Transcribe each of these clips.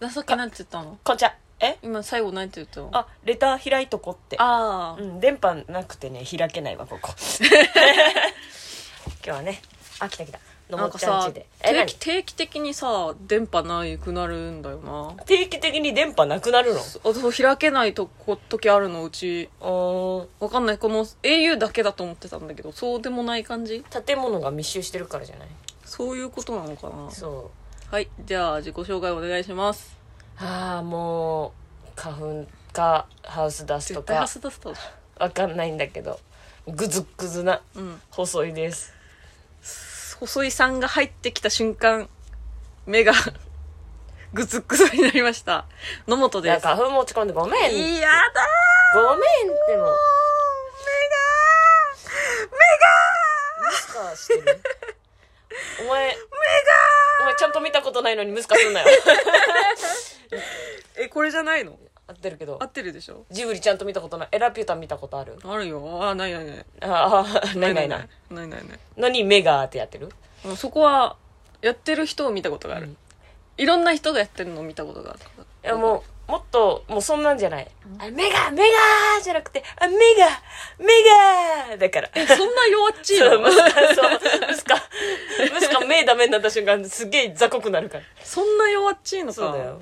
なさっきなんて言ったの？こんちゃえ？今最後なんて言ったの？あレター開いとこって。あうん電波なくてね開けないわここ。今日はねあ来た来た。のもっちゃんちで。定期定期的にさ電波ないくなるんだよな。定期的に電波なくなるの？あそう開けないとこ時あるのうち。うー。んわかんない。この au だけだと思ってたんだけどそうでもない感じ？建物が密集してるからじゃない？そういうことなのかな？そうはいじゃあ自己紹介お願いします。ああもう花粉かハウスダスト絶対ハかスダスト。わかんないんだけど。グズグズなょうん。細いです。細井さんが入ってきた瞬間目が グツグツになりました。野本です。花粉持ち込んでごめん。いやだごめんっても。ー。ムスカしてる。お前目がお前ちゃんと見たことないのにムスカすんなよ。えこれじゃないの？合ってるけど。合ってるでしょ？ジブリちゃんと見たことない。エラピュータン見たことある？あるよ。あないないない。ああないないない。ないないない。のに目がってやってる？もうそこはやってる人を見たことがある、うん。いろんな人がやってるのを見たことがある。いやもうもっともうそんなんじゃない、あ目が目がじゃなくてあ目が目がだから。えそんな弱っちいそうのムスカそう。ムスカムスカ目ダメになった瞬間すげえ雑魚くなるから。そんな弱っちいのか。そうだよ。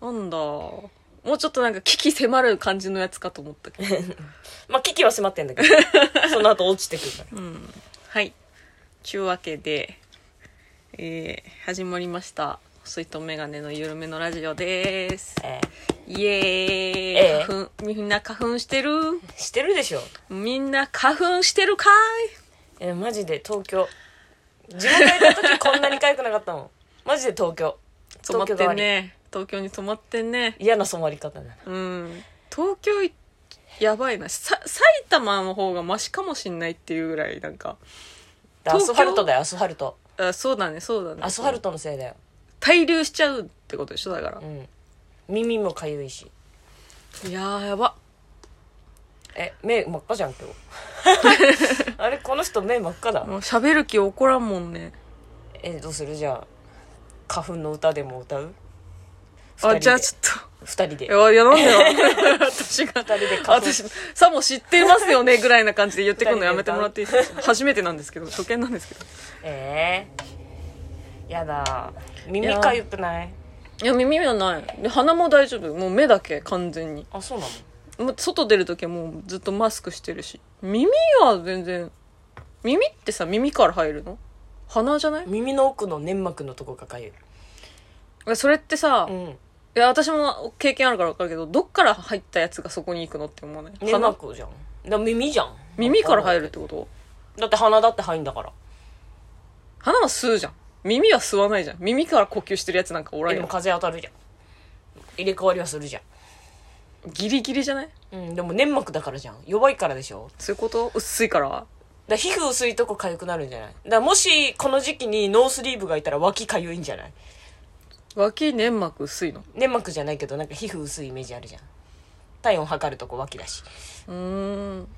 なんだ。もうちょっとなんか危機迫る感じのやつかと思ったけど。まあ危機は迫ってんだけど。その後落ちてくるから。うん。はい。ちゅうわけでえー、始まりました細いとメガネの緩めのラジオです。えイエーイ、ええ。花粉みんな花粉してる？ーしてるでしょ。みんな花粉してるかえマジで東京。地元いた時 こんなに痒くなかったもん。マジで東京。い染まってね。東京に染まってんね。嫌な染まり方だな。うん。東京いやばいな。さ埼玉の方がマシかもしんないっていうぐらいなんか。アスファルトだよアスファルト。あそうだねそうだね。アスファルトのせいだよ滞留しちゃうってことでしょだから。うん。耳も痒いし。いやーやば。え目真っ赤じゃん今日。あれこの人目真っ赤だ。もう喋る気起こらんもんね。えどうする？じゃあ花粉の歌でも歌う？あじゃあ二ちょっ二人で。といやいやなんでよ。私が。二人で花粉。私さも知ってますよねぐらいな感じで言ってくるのやめてもらっていいですか？初めてなんですけど初見なんですけど。ええやだ。耳痒くない？いや耳はない。で鼻も大丈夫。もう目だけ完全に。あそうなの？もう外出る時はもうずっとマスクしてるし。耳は全然耳ってさ耳から入るの？鼻じゃない？耳の奥の粘膜のとこが痒い。えそれってさ、いうん。や私も経験あるから分かるけどどっから入ったやつがそこに行くのって思わない？粘鼻膜じゃん。だ耳じゃん。耳から入るってこと？だって鼻だって入んだから。鼻は吸うじゃん耳は吸わないじゃん。耳から呼吸してるやつなんかおらえでも風当たるじゃん。入れ替わりはするじゃん。ギリギリじゃない？うんでも粘膜だからじゃん。弱いからでしょ。そういうこと？薄いから？だから皮膚薄いとこ痒くなるんじゃない？だからもしこの時期にノースリーブがいたら脇痒いんじゃない？脇粘膜薄いの？粘膜じゃないけどなんか皮膚薄いイメージあるじゃん。体温測るとこ脇だし。うーん。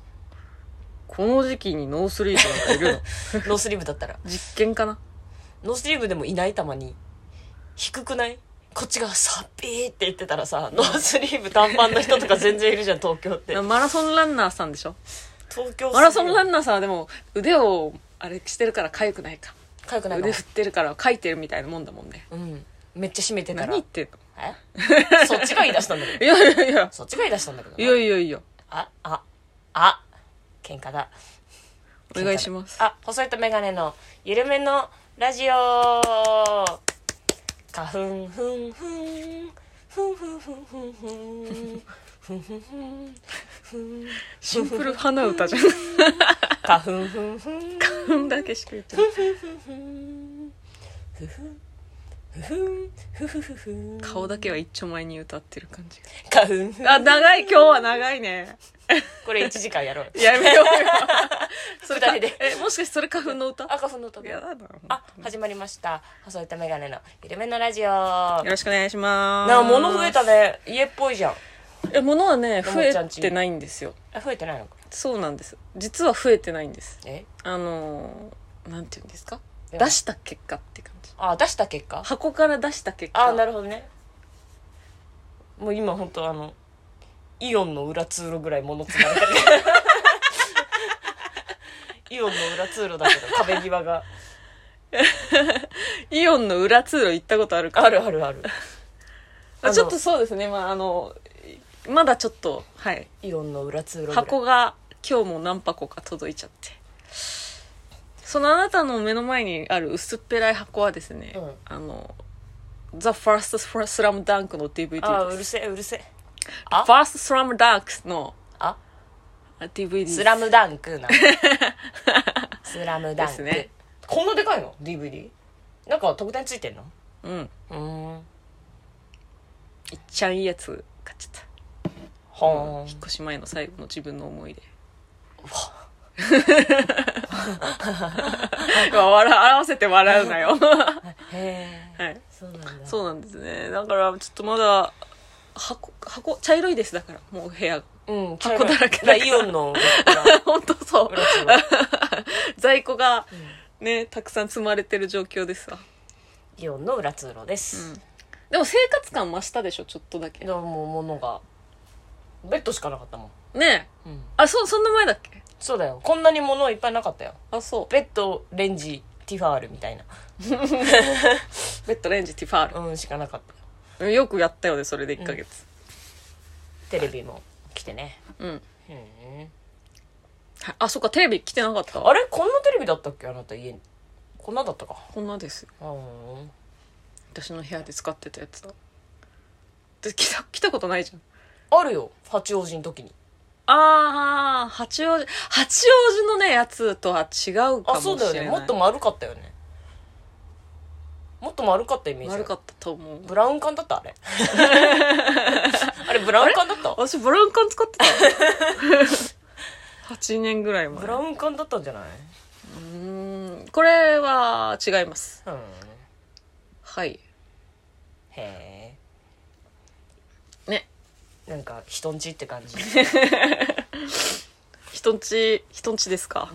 この時期にノースリーブなんかいるの？ノースリーブだったら。実験かな？ノースリーブでもいないたまに。低くない？こっちがさっびーって言ってたらさノースリーブ短パンの人とか全然いるじゃん東京って。マラソンランナーさんでしょ？東京マラソンランナーさんはでも腕をあれしてるから痒くないか。痒くないか腕振ってるからかいてるみたいなもんだもんね。うん。めっちゃ締めてたら。何言ってんの？え？そっちが言い出したんだけど。いやいやいや。そっちが言い出したんだけどいやいやいや。あああ。喧嘩だ。お願いします。あ細いとメガネの緩めのラジオ。花粉ふんふんふんふんふんふんふんふんふんふんふんシンプル花歌じゃん花粉ふんふんこんだけしか言ってないふふふふふふふふ顔だけは一丁前に歌ってる感じ花粉。あ長い。今日は長いね。これ1時間やろう。やめようよ。それか二人で。えもしかしてそれ花粉の歌？あ花粉の歌。やだなあ始まりました。細いとメガネの緩めのラジオ。よなろしくお願いします。あ物増えたね。家っぽいじゃん。え物はねと増えてないんですよ。あ増えてないのか。そうなんです。実は増えてないんです。え？あのーなんて言うんですか？出した結果って感じあ出した結果？箱から出した結果。あなるほどね。もう今本当あのイオンの裏通路ぐらい物積まれてる。イオンの裏通路だけど壁際が。イオンの裏通路行ったことあるか？あるあるある。あちょっとそうですね。まああのまだちょっとはい。イオンの裏通路箱が今日も何箱か届いちゃってそのあなたの目の前にある薄っぺらい箱はですね、うん。あの「The First Slam Dunk」の DVD です。あうるせえうるせえ。あ？First Slam Dunk のあ？あ DVD スラムダンクな スラムダンク。ですね。こんなでかいの？DVD なんか特典ついてんの？うん。うーん。いっちゃんいいやつ買っちゃった。ほーん。引っ越し前の最後の自分の思い出笑合わせて笑うなよ。へえはい。そうなんだ。そうなんですね。だからちょっとまだ箱箱茶色いですだからもう部屋。うん箱だらけだイオンの裏 本当そう。在庫がねたくさん積まれてる状況ですわ、イオンの裏通路でうす、ん、でも生活感増したでしょちょっとだけ。でももう物が。ベッドしかなかったもん、ねえ。うん、あそそんな前だっけ？そうだよ。こんなに物いっぱいなかったよ。あそベッドレンジティファールみたいな。う ベッドレンジティファーうんしかなかった。よルよくやったよねそれで1ヶ月。テレビも来てね。うん、うんはいあそっかテレビ来てなかった？あれ？こんなテレビだったっけ？あなた家に。こんなだったか。こんなですよ。うん。私の部屋で使ってたやつだ。で来た来たことないじゃん。あるよ。八王子の時にああ八王子八王子のねやつとは違うかもしれない。あそうだよね。もっと丸かったよね。もっと丸かったイメージ。悪かったと思う。ブラウン管だったあれ。あれブラウン管だった？私ブラウン管使ってた。8年ぐらい前。ブラウン管だったんじゃない？うーんこれは違います。うん。はい。へねえなんか人んちって感じ。人んち人んちですか？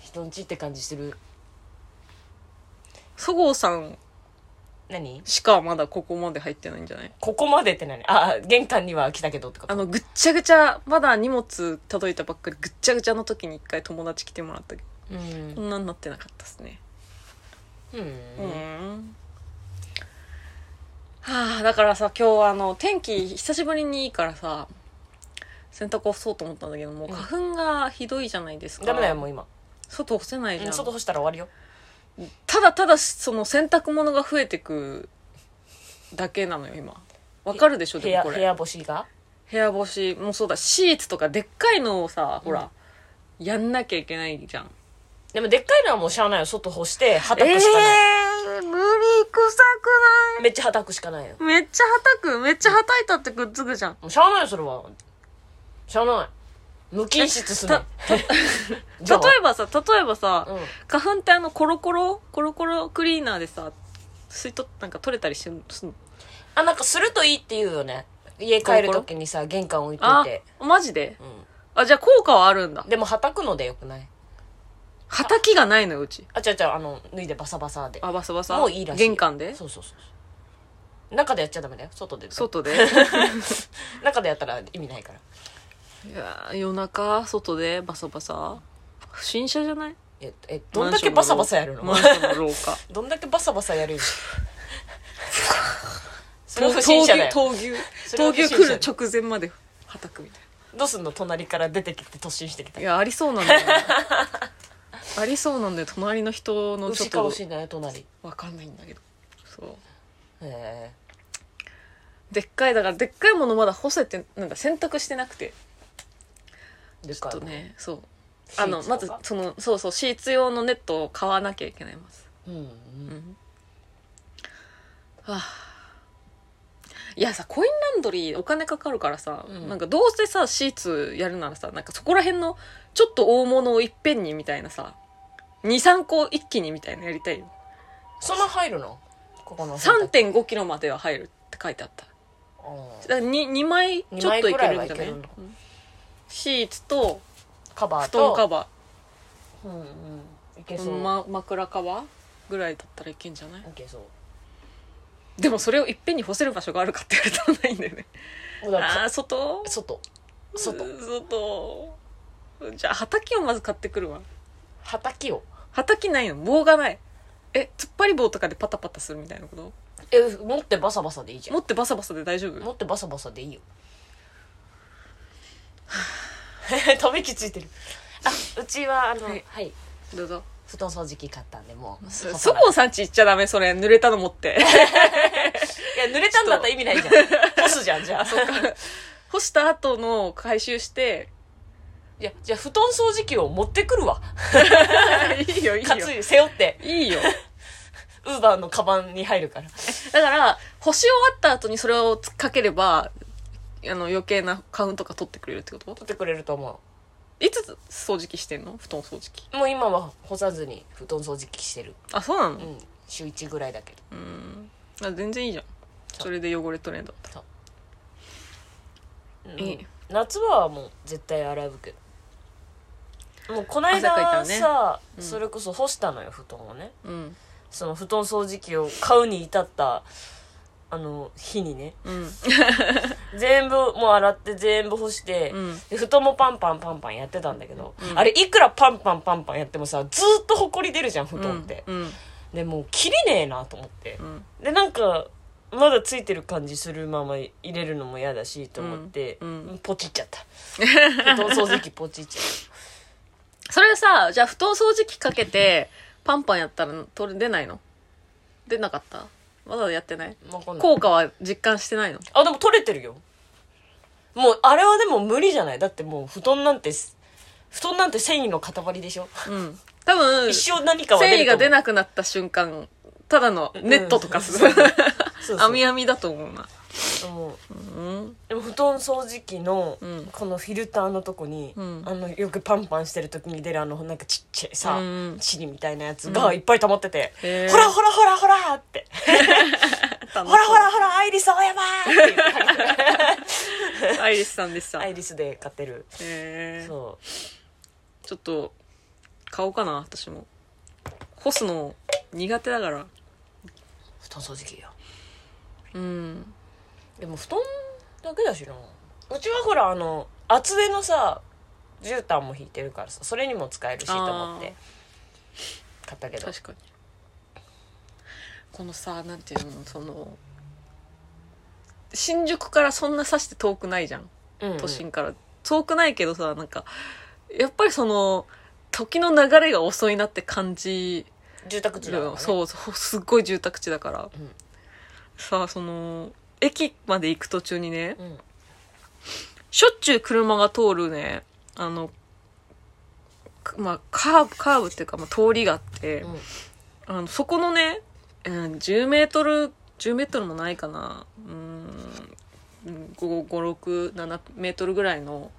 人んちって感じする。そごうさん。何？しかまだここまで入ってないんじゃない？ここまでって何？あ玄関には来たけどってこと？あのぐっちゃぐちゃまだ荷物届いたばっかりぐっちゃぐちゃの時に一回友達来てもらったけど。うん。こんなになってなかったですね。うん。うんはあだからさ今日あの天気久しぶりにいいからさ洗濯干そうと思ったんだけどもううん。花粉がひどいじゃないですか、ダメだよもう今。外干せないじゃん、うん外干したら終わりよ。ただただその洗濯物が増えてくだけなのよ今。わかるでしょ部でもこれ。屋部屋干しが？部屋干しもそうだシーツとかでっかいのをさほら、やんなきゃいけないじゃん。でもでっかいのはもうしゃあないよ。外干してはたくしかない、えー、無理臭くめっちゃはたくしかないよ。ないめっちゃはたくめっちゃはたいたってくっつくじゃん。もうしゃあないよそれは。しゃあない。無菌室すね。例えばさ例えばさ、うん。花粉ってあのコロコロコロコロクリーナーでさ吸い取っなんか取れたりしすんの？あなんかするといいって言うよね。家帰る時にさ玄関置いといあて、マジで？うあじゃあ効果はあるんだ。ん、でもはたくのでよくない？はたきがないのようち。あちゃちゃあの脱いでバサバサで。あバサバサ？もういいらしい。玄関で？そうそうそう中でやっちゃダメだよ。外で。外で？中でやったら意味ないから。いやー夜中外でバサバサ？不審者じゃない？ええどんだけバサバサやるの？マンションの廊下。どんだけバサバサやるの？それ不審者だよ。闘牛闘牛来る直前まではたくみたいどうすんの？隣から出てきて突進してきた。ないやありそうなんだよねありそうなんだよ隣の人のちょっと牛かもしんないよ隣。へわかんないんだけど。そう。え。でっかいだからでっかいものまだ干せてなんか洗濯してなくて。ちょっとねそう。シーツとか？あのまずそのそうそうシーツ用のネットを買わなきゃいけないます。うんうん。うん。はあ。いやさコインランドリーお金かかるからさ、うん。なんかどうせさシーツやるならさなんかそこら辺のちょっと大物をいっぺんにみたいなさ23個一気にみたいなやりたいよ。そんな入るの？ここの3 5キロまでは入るって書いてあった。だから 2, 2枚ちょっといけるんじゃない？シーツとカバー布団とカバうんうん。いけー、そう、ま、枕カバーぐらいだったらいけんじゃない？OK そう。でもそれをいっぺんに干せる場所があるかって言われたらないんだよね。ああ外？外。外。うん外。じゃあ畑をまず買ってくるわ畑を。畑ないの？棒がない。え突っ張り棒とかでパタパタするみたいなこと？え持ってバサバサでいいじゃん。持ってバサバサで大丈夫？持ってバサバサでいいよ。ため息ついてる。あうちはあのははい。い、どうぞ。布団掃除機買ったんでもうそそこさんち行っちゃダメそれ。濡れたの持って。いや濡れたんだったら意味ないじゃん。干すじゃんじゃあ。干した後の回収していやじゃあ布団掃除機を持ってくるわ。いいよいいよ。担い背負って。いいよ。ウーバーのカバンに入るから。だから干し終わった後にそれをかければあの余計な花粉とか取ってくれるってこと？取ってくれると思いつ掃除機してんの？布団掃除機。うもう今は干さずに布団掃除機してる。あそうなの？うん。週1ぐらいだけど。うん。あ全然いいじゃん。それで汚れ取れんだったら。う。ん。いい。夏場はもう絶対洗うけどもうこの間汗かいたらね。さ、うん。それこそ干したのよ布団をね。うん。その布団掃除機を買うに至ったあの日にね。うん。全部もう洗って全部干して、うん。で布団もパンパンパンパンやってたんだけど、うん。あれいくらパンパンパンパンやってもさずーっとほこり出るじゃん布団って、うん。でもう切れねえなと思って。う、ん。でなんかまだついてる感じするまま入れるのも嫌だしと思って、うん。うん。ポチっちゃった。布団掃除機ポチっちゃっそれさじゃあ布団掃除機かけてパンパンやったら取れ出ないの？出なかった？まだやってない？たわかんない。効果は実感してないの？あでも取れてるよ。もうあれはでも無理じゃない？だってもう布団なんて布団なんて繊維の塊でしょ？うん。多分一生何かは出ると思う。繊維が出なくなった瞬間ただのネットとかすうん。るそうそう。網網だと思うなもう。うん。でも布団掃除機のうん。このフィルターのとこに、うん。あのよくパンパンしてる時に出るあのなんかちっちゃいさ、うんチリみたいなやつがいっぱい溜まってて、ほらほらほらほらって。ほらほらほらアイリスオーヤマーっアイリスさんでした。アイリスで買ってる、へえそう。ちょっと買おうかな私も。干すの苦手だから。布団掃除機よ。うんでも布団だけだしな。うちはほらあの厚手のさ絨毯も引いてるからさそれにも使えるしと思って買ったけど。確かに。このさなんていうのその新宿からそんなさして遠くないじゃん。うんうん。都心から、遠くないけどさなんかやっぱりその時の流れが遅いなって感じ。住宅地だから、ね、そうそうすっごい住宅地だから、ん。さあその駅まで行く途中にねうん。しょっちゅう車が通るねあのくまあカーブカーブっていうか、まあ、通りがあって、うん。あのそこのね、うん、10メートル10メートルもないかな。うん。567メートルぐらいの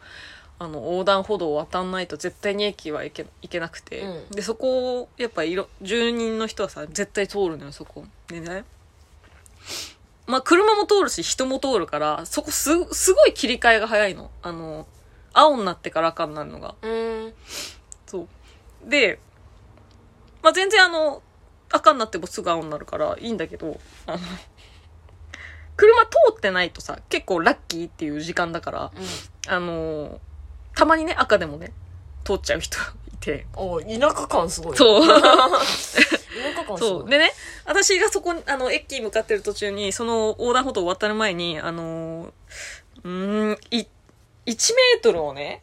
あの横断歩道を渡んないと絶対に駅は行け行けなくて、うん。でそこをやっぱいろ住人の人はさ絶対通るのよそこ。でねまあ車も通るし人も通るからそこすすごい切り替えが早いのあの青になってから赤になるのがうんそう。で、まあ、全然あの、赤になってもすぐ青になるからいいんだけど、あの、車通ってないとさ、結構ラッキーっていう時間だから、あの、たまにね、赤でもね、通っちゃう人いて。お田舎感すごいそう。そう。でね、私がそこに、あの、駅に向かってる途中に、その横断歩道を渡る前に、あの、うーん、い、1メートルをね、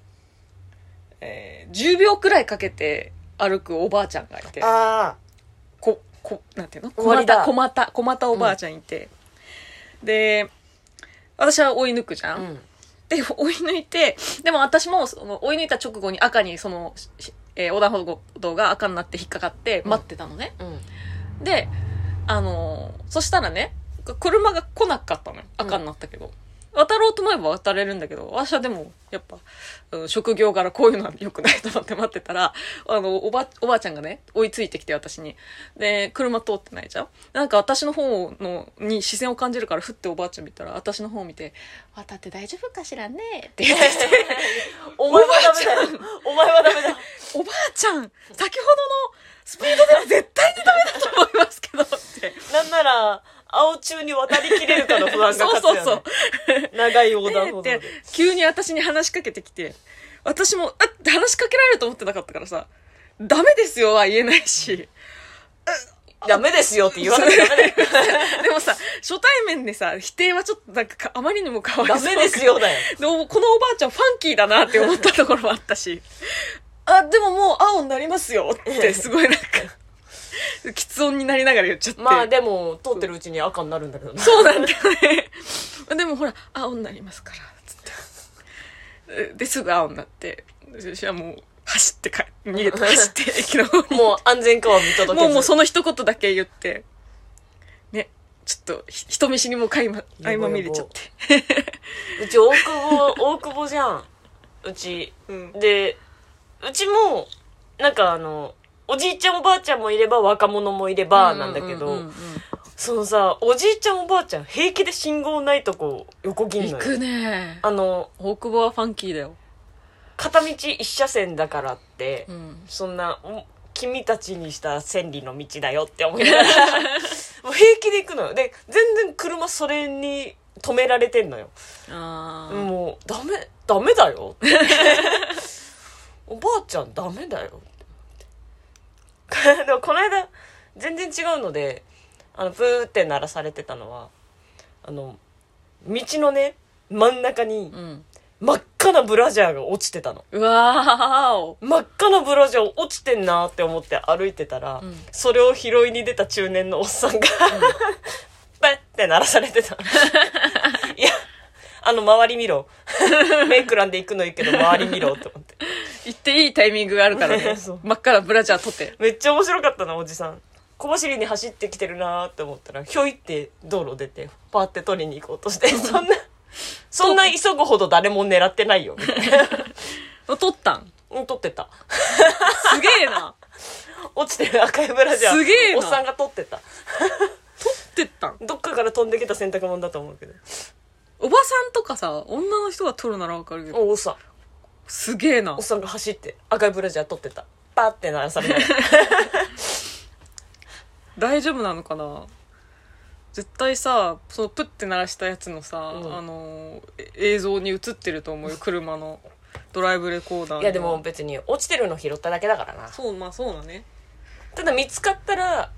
えー10秒くらいかけて歩くおばあちゃんがいて。あこ、こ、なんていうの？終わりだ小股、小股おばあちゃんいて。で、私は追い抜くじゃん、あうんで、追い抜いて、でも私も、その、追い抜いた直後に赤に、その、しえー横断歩道が赤になって引っかかって待ってたのね。うんで、あのーそしたらね、車が来なかったのよ。赤になったけど。渡ろうと思えば渡れるんだけど、私はでも、やっぱ、うん職業柄こういうのは良くないと思って待ってたら、あの、おば、おばあちゃんがね、追いついてきて私に。で、車通ってないじゃんなんか私の方の、に視線を感じるから、ふっておばあちゃん見たら、私の方を見て、渡って大丈夫かしらね？って言ってきて、お前はダメだよお前はダメだおばあちゃん先ほスピードでは絶対にダメだと思いますけどって。なんなら青中に渡りきれるかの不安がそう勝つよ、ね、そうそう。長い横断歩道で。で急に私に話しかけてきて、私も、あって話しかけられると思ってなかったからさ、ダメですよは言えないし、ダメですよって言わなきゃダメだよ。でもさ、初対面でさ、否定はちょっとなんかかあまりにもかわいそう。ダメですよだよ。でもこのおばあちゃんファンキーだなって思ったところもあったし、あ、でももう青になりますよってすごいなんか、喫音になりながら言っちゃって。まあでも通ってるうちに赤になるんだけどねそうなんだよね。でもほら、青になりますから、つって。で、すぐ青になって、私はもう走ってか、逃げて走って駅の方に。もう安全かは見届けずもうもうその一言だけ言って、ね、ちょっとひ人見知りも垣間相まみれちゃって。うち大久保大久保じゃんうちうん。でうちもなんかあのおじいちゃんおばあちゃんもいれば若者もいればなんだけど、そのさおじいちゃんおばあちゃん平気で信号ないとこ横切んのよ。行くね。あの大久保はファンキーだよ。片道一車線だからって、うん。そんなお君たちにした千里の道だよって思いながら もう平気で行くのよ。で全然車それに止められてんのよ。もうダメダメだよって。おばあちゃんダメだよ でもこの間全然違うのであのブーって鳴らされてたのはあの道のね真ん中にうん。真っ赤なブラジャーが落ちてたのうわーお。真っ赤なブラジャー落ちてんなって思って歩いてたら、うんそれを拾いに出た中年のおっさんが、ペッて鳴らされてた。いや、あの、周り見ろ。メイクランで行くのいいけど、周り見ろって思って。行っていいタイミングがあるからね そう。真っ赤なブラジャー取って。めっちゃ面白かったな、おじさん。小走りに走ってきてるなーって思ったら、ひょいって道路出て、パーって取りに行こうとして、そんな、そんな急ぐほど誰も狙ってないよ。みたいな 取ったん？うん、取ってた。すげえな。落ちてる赤いブラジャー。すげえなおっさんが取ってた。取ってったん？どっかから飛んできた洗濯物だと思うけど。おばさんとかさ、女の人が取るならわかるけど、おおっさん。すげえなおっ。さんが走って赤いブラジャー取ってた。パーって鳴らされた。大丈夫なのかな？絶対さ、そのプッて鳴らしたやつのさ、うんあの映像に映ってると思うよ、車の。ドライブレコーダーいやでも別に落ちてるの拾っただけだからな。そう、まあそうだね。ただ見つかったら、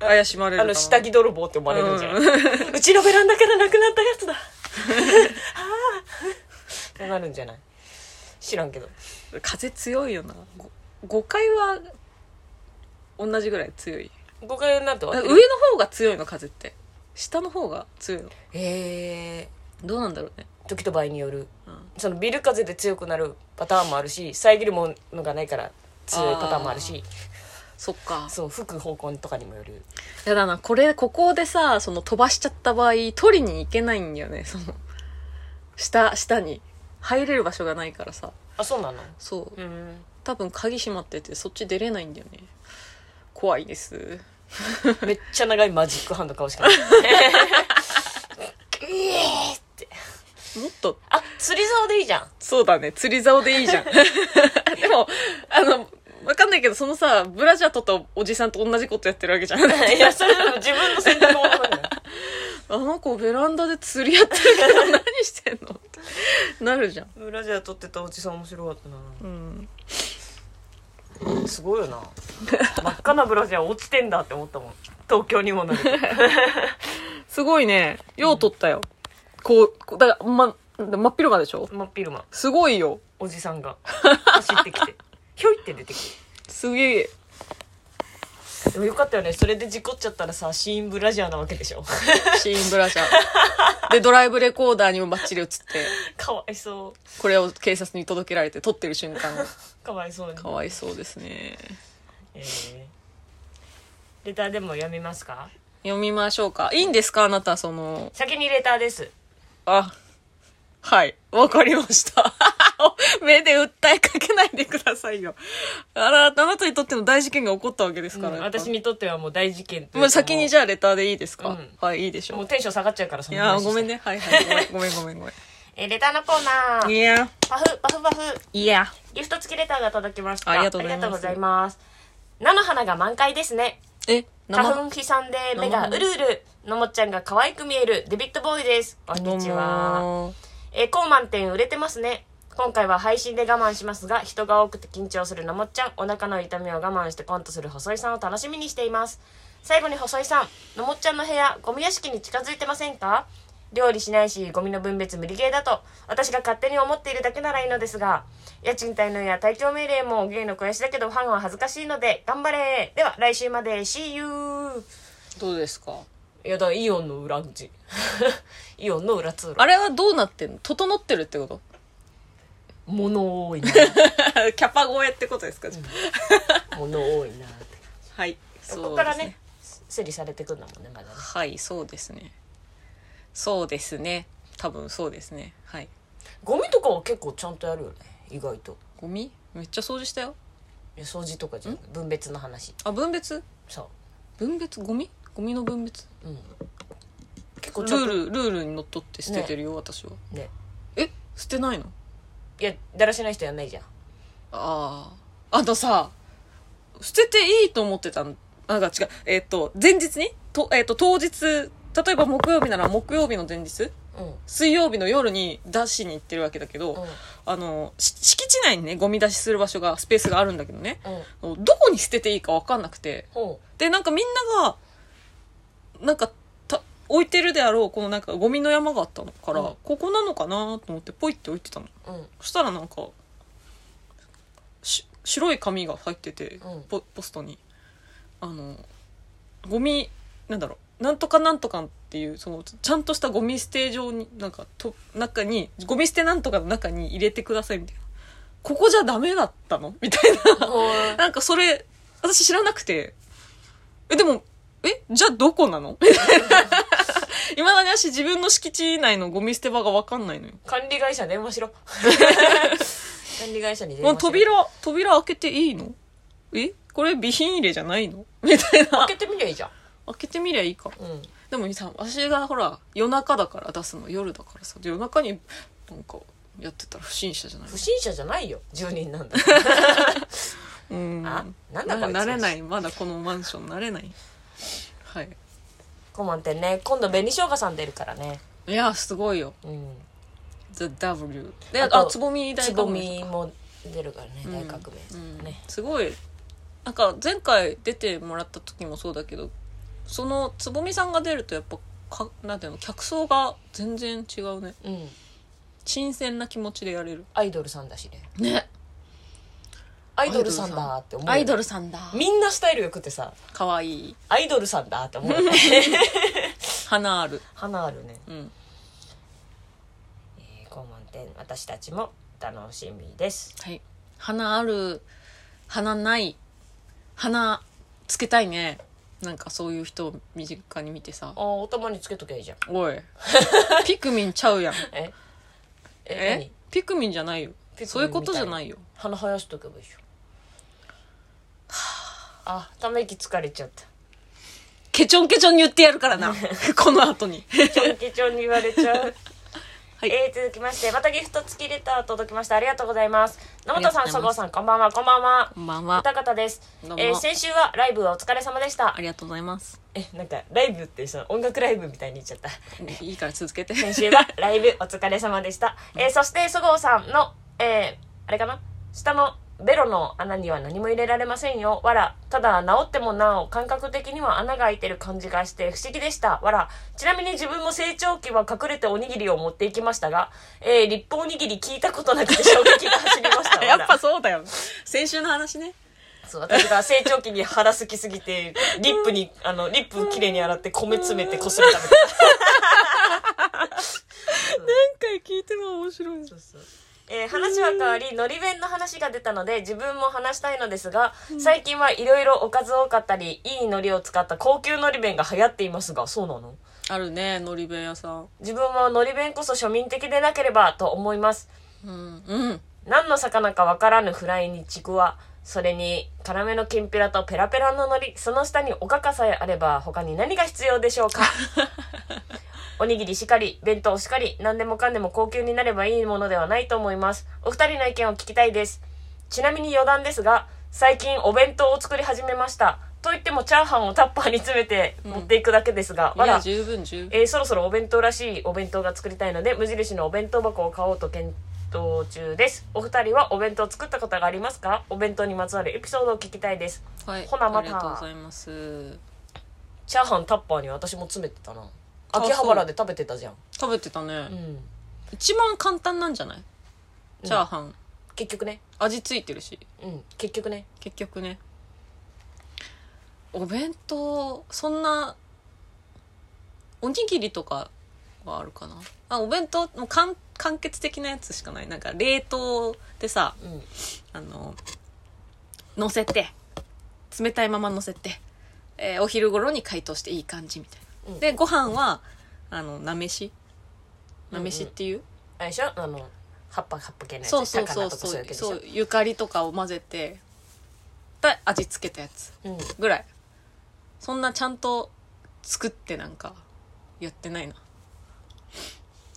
怪しまれるあの下着泥棒って思われるんじゃない、う うちのベランダからなくなったやつだ。はあってなるんじゃない？知らんけど。風強いよな。5階は、同じぐらい強い。5階なんて上の方が強いの、風って。下の方が強いの。えどうなんだろうね。ー、時と場合による。うんそのビル風で強くなるパターンもあるし、遮るものがないから強いパターンもあるし、そっか。そう、吹く方向とかにもよる。やだな、これ、ここでさ、その飛ばしちゃった場合、取りに行けないんだよね、その、下、下に。入れる場所がないからさ。あ、そうなの？そう。うん。多分鍵閉まってて、そっち出れないんだよね。怖いです。めっちゃ長いマジックハンド顔しかない。えーって。もっと、あ、釣り竿でいいじゃん。そうだね、釣り竿でいいじゃん。でも、あの、わかんないけど、そのさ、ブラジャーとったおじさんと同じことやってるわけじゃん。いや、それでも自分の選択ものなんだよ。あの子ベランダで釣りやってるけど 何してんの？ってなるじゃん。ブラジャー撮ってたおじさん面白かったうん。な。すごいよな。真っ赤なブラジャー落ちてんだって思ったもん。東京にもなる。すごいね。よう撮ったよ。こう、こうだから、ま、真っ広がでしょ？真っ昼間、すごいよ。おじさんが走ってきて、ひょいって出てきて。すげえ。でもよかったよね。それで事故っちゃったらさ、シーンブラジャーなわけでしょ。シーンブラジャー。で、ドライブレコーダーにもバッチリ映って、かわいそう。これを警察に届けられて撮ってる瞬間。かわいそうに。かわいそうですね。えー、レターでも読みますか？読みましょうか。いいんですか？あなた、その、先にレターです。あ、はい。わかりました。目で訴えかけないでくださいよ。あら、あなたにとっての大事件が起こったわけですから。うん私にとってはもう大事件もう先にじゃあレターでいいですか、うんはい、いいでしょう。もうテンション下がっちゃうからそいやごめんね。はいはい。ごめんごめんごめん えーレターのコーナ。ーいや、パフパフパフいや。ギフト付きレターが届きましたありがとうございます菜の花が満開ですね。え花粉飛散で目がうるうる。のもっちゃんが可愛く見えるデビッドボーイです。こんにちは。えー、コーマン店売れてますね。今回は配信で我慢しますが、人が多くて緊張するのもっちゃん、お腹の痛みを我慢してコントする細井さんを楽しみにしています。最後に細井さん、のもっちゃんの部屋、ゴミ屋敷に近づいてませんか？料理しないし、ゴミの分別無理ゲーだと、私が勝手に思っているだけならいいのですが、家賃滞納や体調命令も芸の肥やしだけどファンは恥ずかしいので、頑張れでは、来週まで、See you! どうですか？いやだ、イオンの裏口。イオンの裏通路。あれはどうなってんの？整ってるってこと？物多いな。キャパ超えってことですか、じゃ 物多いなって。あはいこそうこからねです整理されてくんだもんねまだね。はいそうですね。そうですね。多分そうですね。はい。ゴミとかは結構ちゃんとやるよね意外と。ゴミ？めっちゃ掃除したよ。いや掃除とかじゃ分別の話。あ分別？そ分別？ゴミ？ゴミの分別？ううん結構ルールルールにのっとって捨ててるよ、私は。ね。え？捨てないの？いやだらしない人やんないじゃん。あああとさ捨てていいと思ってたん？なんか違う。えっ、と前日に？と,、えっと当日例えば木曜日なら木曜日の前日？うん。水曜日の夜に出しに行ってるわけだけど、うん。あのし敷地内にねゴミ出しする場所がスペースがあるんだけどね。うん。どこに捨てていいか分かんなくて。ほでなんかみんながなんかた置いてるであろうこのなんかゴミの山があったのから、うん。ここなのかなと思ってポイって置いてたの。ううん。そしたらなんかし白い紙が入ってて、うん。ポポストに。あのゴミなんだろうなんとかなんとかっていうそのちゃんとしたゴミ捨て場になんかと中にゴミ捨てなんとかの中に入れてくださいみたいな。ここじゃダメだったの？みたいな。なんかそれ私知らなくて。えでもえじゃあどこなの？いまだに私自分の敷地内のゴミ捨て場が分かんないのよ。管理会社電話しろ。管理会社に電もう話しろ。扉、扉開けていいの？え？これ備品入れじゃないの？みたいな。開けてみりゃいいじゃん。開けてみりゃいいか。うん。でもさ、私がほら、夜中だから出すの。夜だからさ、夜中になんかやってたら不審者じゃない不審者じゃないよ。住人なんだ うん。あなんだこいつ。慣れない。まだこのマンション慣れない。はい。コマン店ね今度紅生姜さん出るからね。いや、すごいよ。うん、The W。で、あとあ、つぼみ大つぼ革命みも出るからね、うん。大革命、うん。ね。すごい。なんか前回出てもらった時もそうだけどそのつぼみさんが出るとやっぱかなんていうの客層が全然違うね。うん。新鮮な気持ちでやれる。アイドルさんだしね。ねアイドルさんだって思うアイドルさんだ。みんなスタイルよくてさ。かわい。いアイドルさんだって思う。ね花ある。花あるね、うん。えー、コーマン店私たちも楽しみです。はい。花ある花ない花つけたいね。なんかそういう人を身近に見てさ。あー頭につけときゃいいじゃん。おい。ピクミンちゃうやん。え？ええ？何？ピクミンじゃないよ。そういうことじゃないよ。鼻生やしとけばいいじゃんあため息疲れちゃった。ケチョンケチョンに言ってやるからな。この後に。ちょんけちょんに言われちゃう。はい。えー、続きましてまたギフト付きレター届きました。ありがとうございます。野本さんありがとうございます。そごうさんこんばんはこんばんは。こんばんは。歌方です。えー先週はライブお疲れ様でした。ありがとうございます。えなんかライブってその音楽ライブみたいに言っちゃった。いいから続けて。先週はライブお疲れ様でした、えーそしてそごうさんのえーあれかな？下のベロの穴には何も入れられませんよ。わら。ただ、治ってもなお、感覚的には穴が開いてる感じがして不思議でした。わら。ちなみに自分も成長期は隠れておにぎりを持っていきましたが、えー、立方おにぎり聞いたことなくて衝撃が走りました。やっぱそうだよ先週の話ねそう、私が成長期に腹すきすぎて、リップに、あの、リップきれいに洗って米詰めてこすり食べて 何回聞いても面白いそうそう。えー話は変わり、のり弁の話が出たので、自分も話したいのですが、最近はいろいろおかず多かったり、いい海苔を使った高級のり弁が流行っていますが、そうなの？あるねのり弁屋さん。自分ものり弁こそ庶民的でなければと思います。うんうん。何の魚かわからぬフライにちくわ、それに辛めのきんぴらとペラペラの海苔、その下におかかさえあれば他に何が必要でしょうか？おにぎりしかり、弁当しかり、何でもかんでも高級になればいいものではないと思います。お二人の意見を聞きたいです。ちなみに余談ですが、最近お弁当を作り始めました。と言ってもチャーハンをタッパーに詰めて持っていくだけですが、いやわら十分十分。えーそろそろお弁当らしいお弁当が作りたいので無印のお弁当箱を買おうと検討中です。お二人はお弁当作ったことがありますか？お弁当にまつわるエピソードを聞きたいです。はいほなまた。ありがとうございます。チャーハンタッパーに私も詰めてたな。あ秋葉原で食べてたじゃん。食べてたね、うん。一番簡単なんじゃない？チャーハン、結局ね。味ついてるし。うん。結局ね。結局ね。お弁当そんなおにぎりとかはあるかな？あお弁当もう完完結的なやつしかない。なんか冷凍でさうん。あの乗せて冷たいまま乗せて、えーお昼頃に解凍していい感じみたいな、うんでご飯はあのなめし？なめしっていう、あれでしょ？あの葉っぱ葉っぱ系のやつ。そうそうそうそう。そうそうゆかりとかを混ぜてで味付けたやつうん。ぐらい。そんなちゃんと作ってなんかやってないな。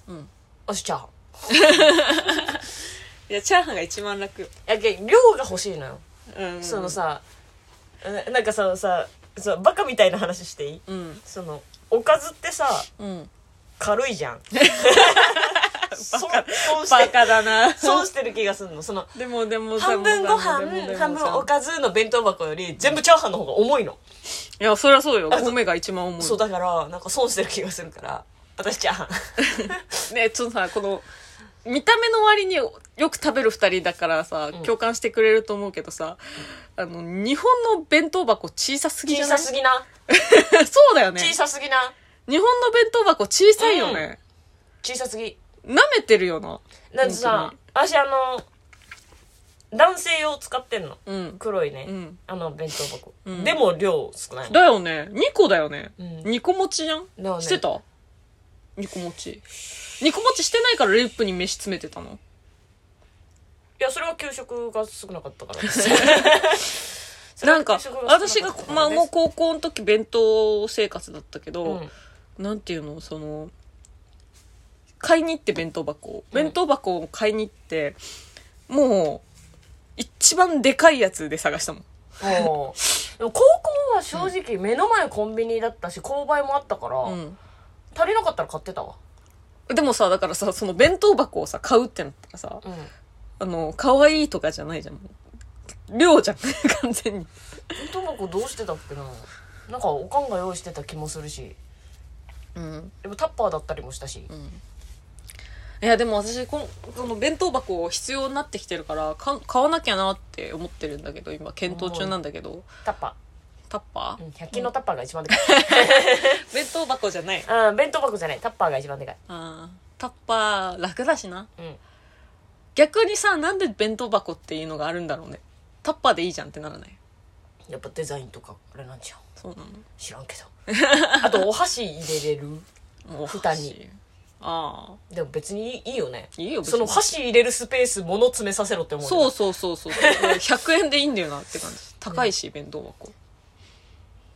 うん。よしチャーハン。いやチャーハンが一番楽。やけ量が欲しいのよ、うん。そのさななんかそのさそうバカみたいな話していい？うん。そのおかずってさうん。軽いじゃん。損損しバてカだな。損してる気がするの。そのでもでもさ半分ご飯半分さ。おかずの弁当箱より全部チャーハンの方が重いの、いやそりゃそうよ。米が一番重い。そうだからなんか損してる気がするから私チャーハン。ねちょっとさこの見た目の割によく食べる二人だからさ、ん。共感してくれると思うけどさあの日本の弁当箱小さすぎじ小ゃない？さすぎな。そうだよね。小さすぎな。日本の弁当箱小さいよね、小さすぎ。舐めてるよな。なんでさ私あの男性用使ってんの。うん。黒いね、うん。あの弁当箱、うん。でも量少ない。のだよね。2個だよね、うん。2個持ちじゃん、ね。してた？2個持ち2個持ちしてないからレップに飯詰めてたの？いやそれは給食が少なかったから。なんか私がまあもう高校の時弁当生活だったけど、うんなんていうの？その買いに行って弁当箱を。うん。弁当箱を買いに行って、もう一番でかいやつで探したもん。もうでも高校は正直目の前コンビニだったし購買もあったから、うん。足りなかったら買ってたわでもさだからさその弁当箱をさ買うってなったらさうん。あの可愛いとかじゃないじゃん。量じゃん。完全に。弁当箱どうしてたっけな。なんかおかんが用意してた気もするし。うん。でもタッパーだったりもしたし、いやでも私このこの弁当箱必要になってきてるからか買わなきゃなって思ってるんだけど今検討中なんだけど。タッパタッパー、ー、うん、100均のタッパーが一番でかい、弁当箱じゃないうん、弁当箱じゃない。タッパーが一番でかい。あータッパー楽だしな。うん。逆にさなんで弁当箱っていうのがあるんだろうね。タッパーでいいじゃんってならない？やっぱデザインとかあれなんじゃん。そうなの？知らんけど。あとお箸入れれる？もう蓋に。あでも別にいいよね。あいいよ別に。その箸入れるスペース物詰めさせろって思うそううそうそう。そう100円でいいんだよなって感じ。高いし、弁当箱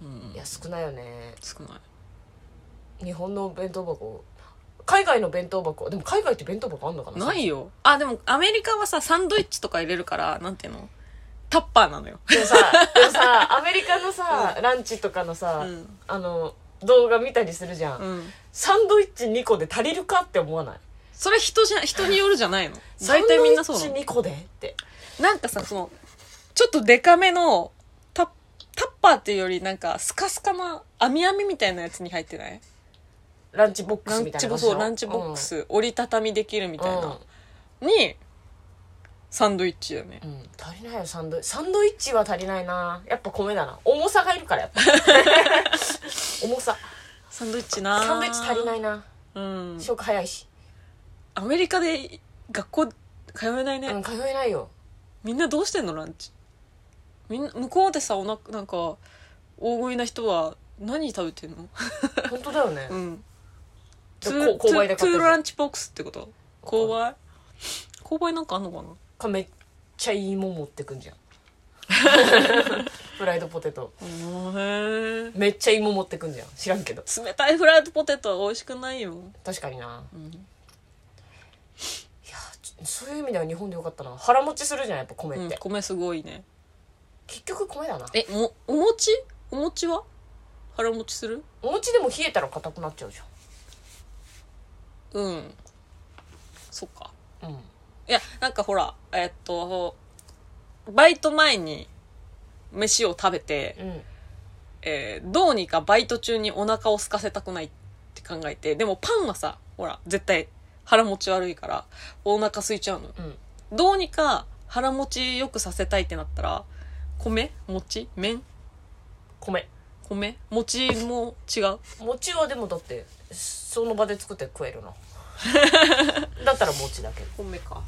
うん。いや少ないよね。少ない。日本の弁当箱。海外の弁当箱。でも海外って弁当箱あんのかな？ないよ。あでもアメリカはさサンドイッチとか入れるからなんていうの？タッパーなのよ。でもさでもさ アメリカのさ、ランチとかのさ、うん。あの動画見たりするじゃん、うん。サンドイッチ2個で足りるかって思わない？それ人じゃ人によるじゃないの？大体みんなそうなの。サンドイッチ2個でって。なんかさそのちょっとデカめのタタッパーっていうよりなんかスカスカな網網みたいなやつに入ってない？ランチボックランスみたいチボなそうランチボックス、折りたたみできるみたいな、うん。にサンドイッチだよね。うん、うん足りないよサンドイッチ。サンドイッチは足りないな。やっぱ米だな。重さがいるからやっぱ。重さ。サンドイッチなサンドイッチ足りないいな。うん。消化早いし、アメリカで学校通えないね、うん、通えないよ。みんなどうしてんのランチ？みんな向こうでさおななんか大食いな人は何食べてんの？本当だよね、うん。でツーこ購買で買ってるツーランチボックスってこと？購買？購買なんかあんのかな？かめっちゃいい芋持ってくんじゃん。フライドポテト。うんへえめっちゃ芋持ってくんじゃん。知らんけど。冷たいフライドポテトは美味しくないよ、確かにな。うん、いやちそういう意味では日本でよかったな。腹持ちするじゃんやっぱ米って、うん米すごいね結局米だな。えもお餅？お餅は？腹持ちする？お餅でも冷えたら硬くなっちゃうじうん。そっか。ゃんうん。いやなんかほらえっとバイト前に飯を食べて、うん。えーどうにかバイト中にお腹を空かせたくないって考えてでもパンはさほら絶対腹持ち悪いからお腹空いちゃうのうん。どうにか腹持ちよくさせたいってなったら米？餅？麺？米。米？餅も違う？餅はでもだってその場で作って食えるな だったら餅だけ。ど米か。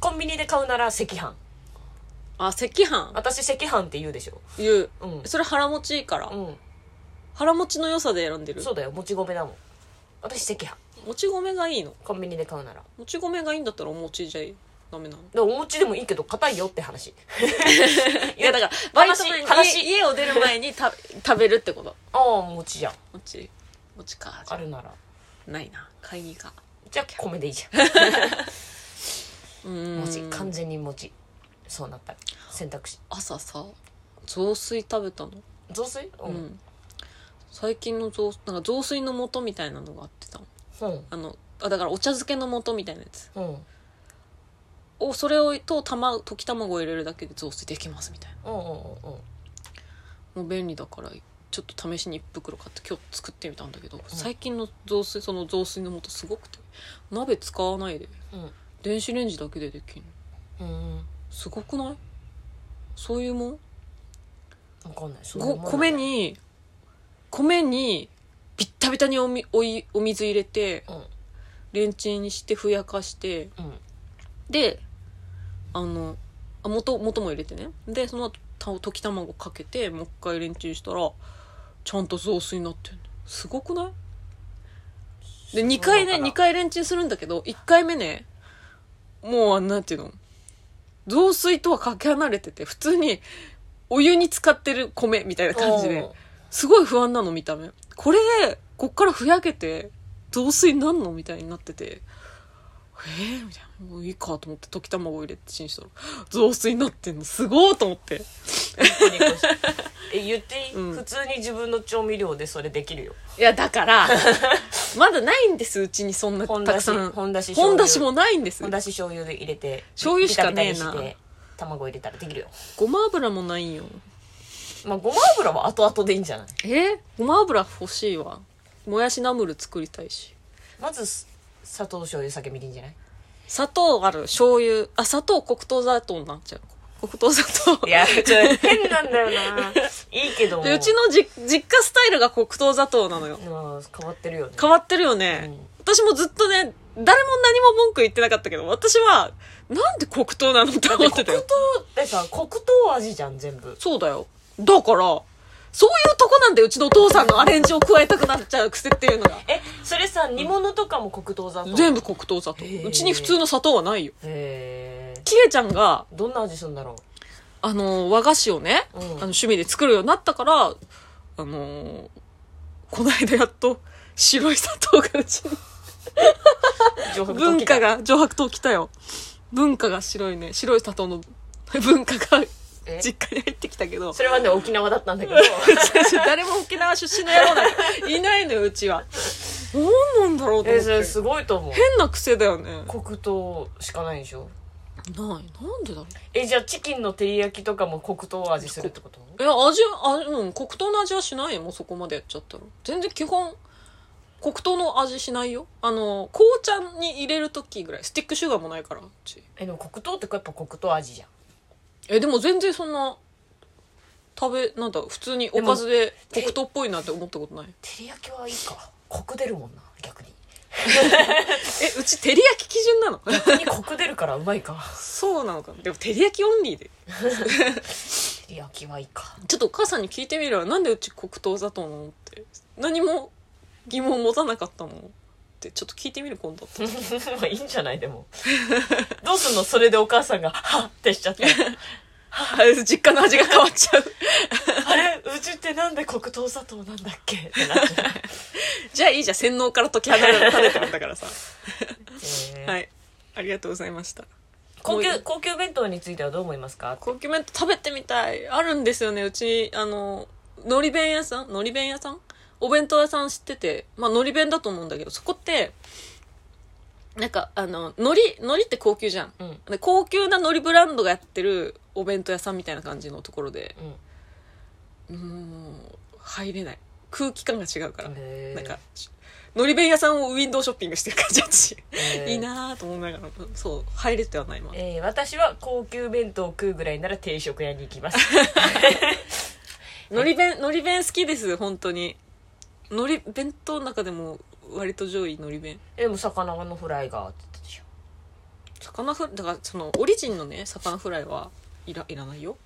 コンビニで買うなら赤飯。あ赤飯？私赤飯って言うでしょ。言う。うん。それ腹持ちいいから、うん。腹持ちの良さで選んでる？そうだよもち米だもん。私赤飯。もち米がいいの？コンビニで買うなら。もち米がいいんだったらお餅じゃダメなの？でもお餅でもいいけど硬いよって話。いやだからバイト前に話。家家を出る前にた食べるってこと？ああ餅じゃん。餅。餅かじゃあ。るなら。あないな。買いにか。じゃあ米でいいじゃ うーん。ん餅。完全に餅。そうなった。ら選択肢。朝さ雑炊食べたの？雑炊？ううん。最近の雑なんか雑炊の素みたいなのがあってたのうん。あのあだからお茶漬けの素みたいなやつ。うんをそれをと卵溶き卵を入れるだけで雑炊できますみたいな。うんうんうんもう便利だからちょっと試しに1袋買って今日作ってみたんだけど、最近の雑炊その雑炊の素すごくて鍋使わないでうん。電子レンジだけでできるの。うんすごくない？そういうもん？分かんない。そご米に米にビッタビタにおみおいお水入れてうん。レンチンにしてふやかしてうん。であのあ元元も入れてね。でその後た溶き卵かけてもう一回レンチンしたらちゃんと雑炊になってんの。すごくない？で2回ねそうだから2回レンチンするんだけど1回目ねもうなんていうの？雑炊とはかけ離れてて普通にお湯に使ってる米みたいな感じですごい不安なの見た目。これこっからふやけて雑炊なんの？みたいになっててえー、みたいな。もういいかと思って溶き卵入れてチンしたら。雑炊になってんの。すごーと思って。え言っていい、うん普通に自分の調味料でそれできるよ。いやだからまだないんですうちにそんな本だしたくさん。本だし本だしもないんです。本だし醤油で入れて醤油しかねえな。卵入れたらできるよ。ごま油もないんよ。まあごま油は後々でいいんじゃない？えごま油欲しいわ。もやしナムル作りたいし。まずす砂糖醤油酒みりんじゃない？砂糖ある。醤油。あ砂糖黒糖砂糖になっちゃう黒糖砂糖。いやちょっと変なんだよな。いいけどうちのじ実家スタイルが黒糖砂糖なのよ。まあ変わってるよね。変わってるよね、うん。私もずっとね誰も何も文句言ってなかったけど私はなんで黒糖なのってだって黒糖思ってたよってさ黒糖味じゃん全部。そうだよ。だからそういうとこなんだようちのお父さんのアレンジを加えたくなっちゃう癖っていうのが。えそれさ煮物とかも黒糖砂糖？全部黒糖砂糖。うちに普通の砂糖はないよ。へえ。キエちゃんがどんな味するんだろあの和菓子をね、うん。あの趣味で作るようになったからあのこの間やっと白い砂糖がうちに。文化が上白糖来たよ。文化が白いね。白い砂糖の文化がえ実家に入ってきたけど。それはね沖縄だったんだけど。誰も沖縄出身の野郎ないないのようちは。何なんだろうと思って。えすごいと思う。変な癖だよね。ない黒糖しかないでしょ？なんでだろう。えじゃあチキンの照り焼きとかも黒糖味するってこと？いや味あうん黒糖の味はしないよもうそこまでやっちゃったら。全然基本黒糖の味しないよ。あの紅茶に入れる時ぐらい。スティックシュガーもないからうち。えでも黒糖ってやっぱ黒糖味じゃんえでも全然そんな食べなんだ普通におかずで黒糖っぽいなって思ったことない？照り焼きはいいか。コク出るもんな逆に。えうち照り焼き基準なの？逆にコク出るからうまいか。そうなのかな？でも照り焼きオンリーで。照り焼きはいいか。ちょっとお母さんに聞いてみるわ。なんでうち黒糖砂糖なのって。何も疑問持たなかったの？ってちょっと聞いてみる今度。まあいいんじゃない？でも。どうすんの？それでお母さんがハッてしちゃって。実家の味が変わっちゃう。あれ？うちってなんで黒糖砂糖なんだっけ？ってなっちゃうじゃあいいじゃん。洗脳から解き放たれてるんだからさ。えー。はい。ありがとうございました。高級高級弁当についてはどう思いますか？高級弁当食べてみたい。あるんですよね。うちあののり弁屋さん？のり弁屋さん？お弁当屋さん知っててまあのり弁だと思うんだけどそこってなんかあののりのりって高級じゃん。うん。で高級なのりブランドがやってるお弁当屋さんみたいな感じのところでうん。もう入れない。空気感が違うから。なんかのり弁屋さんをウィンドウショッピングしてる感じ私へー。いいなーと思いながらそう入れてはないまだ。えー私は高級弁当を食うぐらいなら定食屋に行きます。のり弁のり弁好きです本当にのり弁当の中でも割と上位のり弁。でも魚のフライがって言ったでしょ魚フだからそのオリジンのね魚フライはいらいらないよ。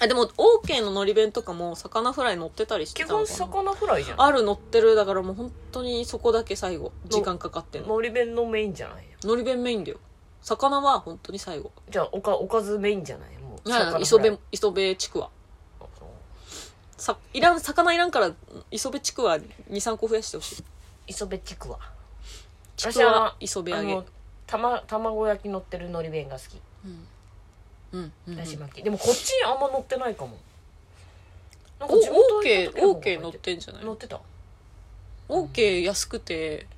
あでも OK ののり弁とかも魚フライ乗ってたりして基たのかな。本魚フライじゃん。ある乗ってる。だからもう本当にそこだけ最後時間かかってんの。のり弁のメインじゃない？のり弁メインだよ。魚は本当に最後。じゃあおかおかずメインじゃない？もういや魚フライ。磯辺磯辺ちくわあそうさいらん魚いらんから磯辺ちくわ23個増やしてほしい。磯辺ちくわちくわ私は磯辺揚げ。あのたま卵焼き乗ってるのり弁が好き。うん。うんうんだし巻き。でもこっちあんま乗ってないかも。なんお地元行 OK った時の方が OK 乗ってんじゃない？乗ってた。OK 安くて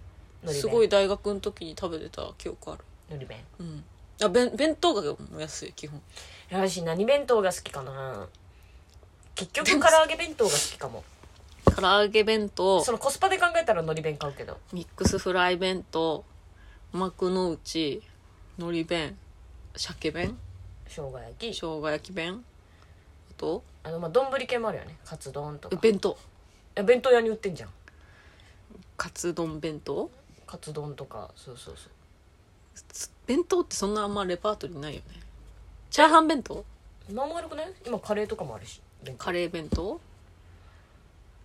のり弁。すごい大学の時に食べてた記憶ある。のり弁。うん。あ弁弁当が安い基本。私何弁当が好きかな結局唐揚げ弁当が好きかも。唐揚げ弁当。そのコスパで考えたらのり弁買うけど。ミックスフライ弁当。幕の内。のり弁。鮭弁。生姜焼き。生姜焼き弁。あと？あのまあ丼系もあるよね。カツ丼とか。弁当。え弁当屋に売ってんじゃん。カツ丼弁当？カツ丼とか。そうそうそう。弁当ってそんなあんまレパートリーないよね。チャーハン弁当？まあ悪くない？今カレーとかもあるしカレー弁当？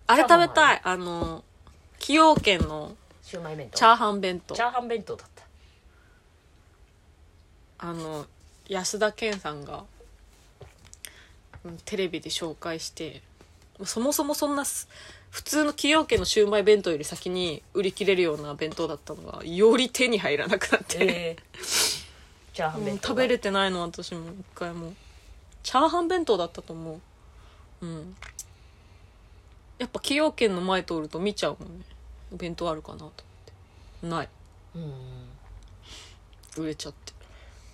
あれ食べたい。あの崎陽軒のシウマイ弁当。チャーハン弁当。チャーハン弁当だった。あの安田顕さんがうんテレビで紹介してそもそもそんなす普通の崎陽軒のシウマイ弁当より先に売り切れるような弁当だったのがより手に入らなくなって、えー、チャーハンも弁当う食べれてないの私も。一回もチャーハン弁当だったと思ううん。やっぱ崎陽軒の前通ると見ちゃうもんね。弁当あるかなと思って。ない。うん。売れちゃって。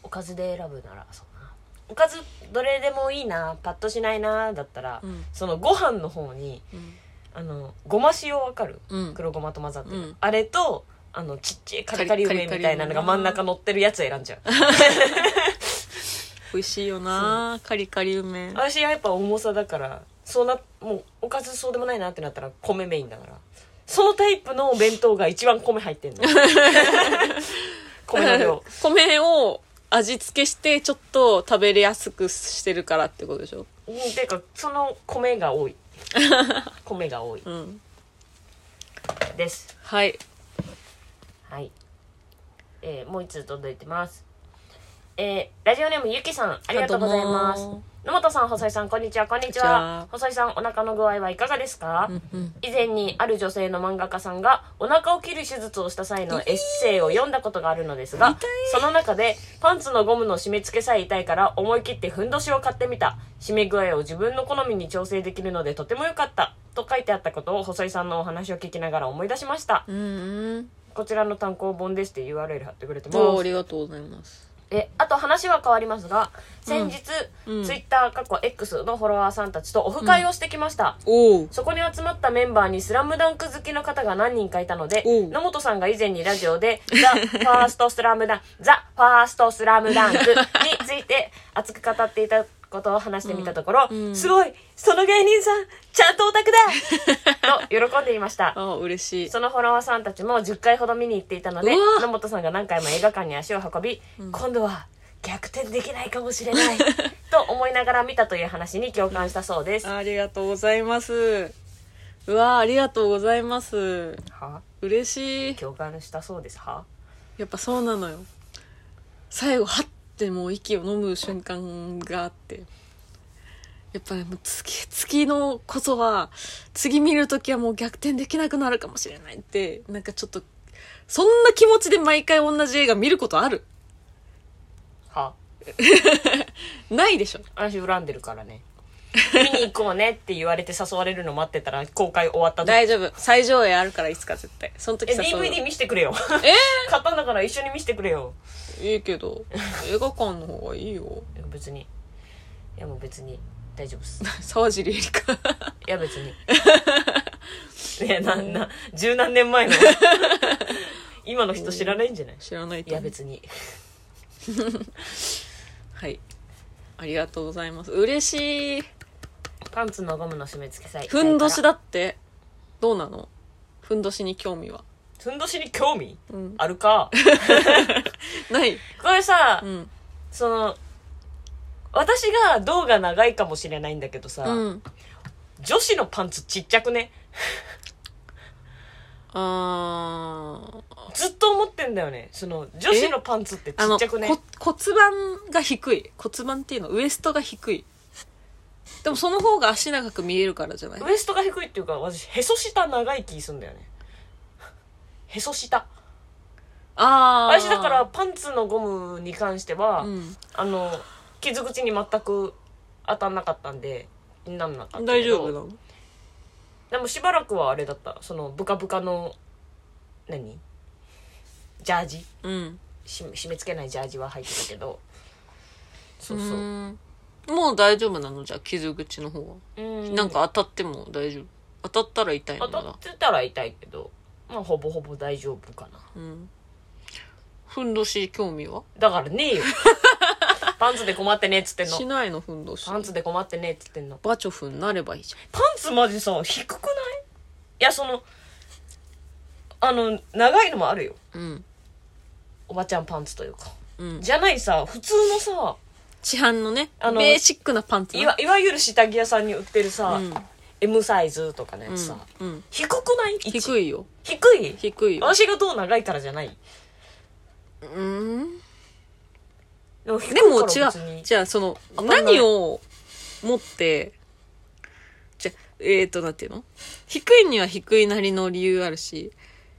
おかずで選ぶならそうな。おかずどれでもいいな。パッとしないなだったら、うん。そのご飯の方にうん。あのごま塩わかる、うん。黒ごまと混ざってる、うん。あれとあのちっちゃいカリカリ梅みたいなのが真ん中乗ってるやつ選んじゃう 美味しいよなカリカリ梅。私はやっぱ重さだからそうなもうおかずそうでもないなってなったら米メインだから。そのタイプのお弁当が一番米入ってんの。米の量。米を味付けしてちょっと食べれやすくしてるからってことでしょ？うんていうかその米が多い。米が多い。うん。です。はい。はい。えーもう一通届いてます。えーラジオネームゆきさん、ありがとうございます。野本さん、細井さん、こんにちは、こんにちは。は。細井さん、お腹の具合はいかがですか、うん。うん以前にある女性の漫画家さんがお腹を切る手術をした際のエッセイを読んだことがあるのですがその中でパンツのゴムの締め付けさえ痛いから思い切ってふんどしを買ってみた。締め具合を自分の好みに調整できるのでとても良かった。と書いてあったことを細井さんのお話を聞きながら思い出しました。うんうん。こちらの単行本ですって URL 貼ってくれてます。ありがとうございますえあと話は変わりますが先日、うん。ツイッター過去 X のフォロワーさんたちとオフ会をしてきました、おおそこに集まったメンバーにスラムダンク好きの方が何人かいたので野本さんが以前にラジオで「ザ・ファーストスラムダンク」「ザ・ファーストスラムダンク」について熱く語っていたことを話してみたところ、うん。すごいその芸人さんちゃんとオタクだ と喜んでいました。あ嬉しい。そのフォロワーさんたちも10回ほど見に行っていたのでうわ。野本さんが何回も映画館に足を運び、今度は逆転できないかもしれない と思いながら見たという話に共感したそうです。ありがとうございます。うわーありがとうございます。は？嬉しい。共感したそうです。は？やっぱそうなのよ。最後はってもう息を飲む瞬間があって。やっぱりもう次次のこそは次見るときはもう逆転できなくなるかもしれないってなんかちょっとそんな気持ちで毎回同じ映画見ることある？は ないでしょ。私恨んでるからね。見に行こうねって言われて誘われるの待ってたら公開終わった時。大丈夫。最上映あるからいつか絶対。その時えさ DVD 見せてくれよ。え買ったんだから一緒に見せてくれよ。ー、いいけど 映画館の方がいいよ。いや別に。いやもう別に。大丈夫っす。沢尻エリカいや別に。いやなな十何年前の。今の人知らないんじゃない？知らないいと思う。や別に。はい。ありがとうございます。嬉しい。パンツのゴムの締め付けさえ。ふんどしだだって。どうなの？ふんどしに興味は？ふんどしに興味うん。あるか？ない。これさ、うん。その私が胴が長いかもしれないんだけどさ、うん。女子のパンツちっちゃくね？あー。ずっと思ってんだよね。その女子のパンツってちっちゃくね？こ骨盤が低い。骨盤っていうのウエストが低い。でもその方が足長く見えるからじゃない？ウエストが低いっていうか私へそ下長い気すんだよねへそ下。ああ私だからパンツのゴムに関しては、うん。あの傷口に全く当たんなかったんで気になんなかった大丈夫なの？でもしばらくはあれだった。そのブカブカの何？ジャージ？うん。し締め付けないジャージは入ってたけど。そうそう。もう大丈夫なの？じゃあ傷口の方は、うん。なんか当たっても大丈夫。当たったら痛いの当たってたら痛いけどまあほぼほぼ大丈夫かな。うん。ふんどし興味は？だからねえよ。パンツで困ってねえっつってんの。しないのふんどし。パンツで困ってねえっつってんの。バチョフになればいいじパンツマジさ低くない？いやそのあの長いのもあるよ。ゃんうん。おばちゃんパンツというか。うん。じゃないさ普通のさ市販のねあのベーシックなパンツいわいわゆる下着屋さんに売ってるさ、うん。M サイズとかのやうんつさ、うん。低くない？低いよ低い？低いよ。私がどう長いからじゃない。うーん？でもでも違う。じゃあその何を持ってじゃえっ、ー、となんていうの？低いには低いなりの理由あるし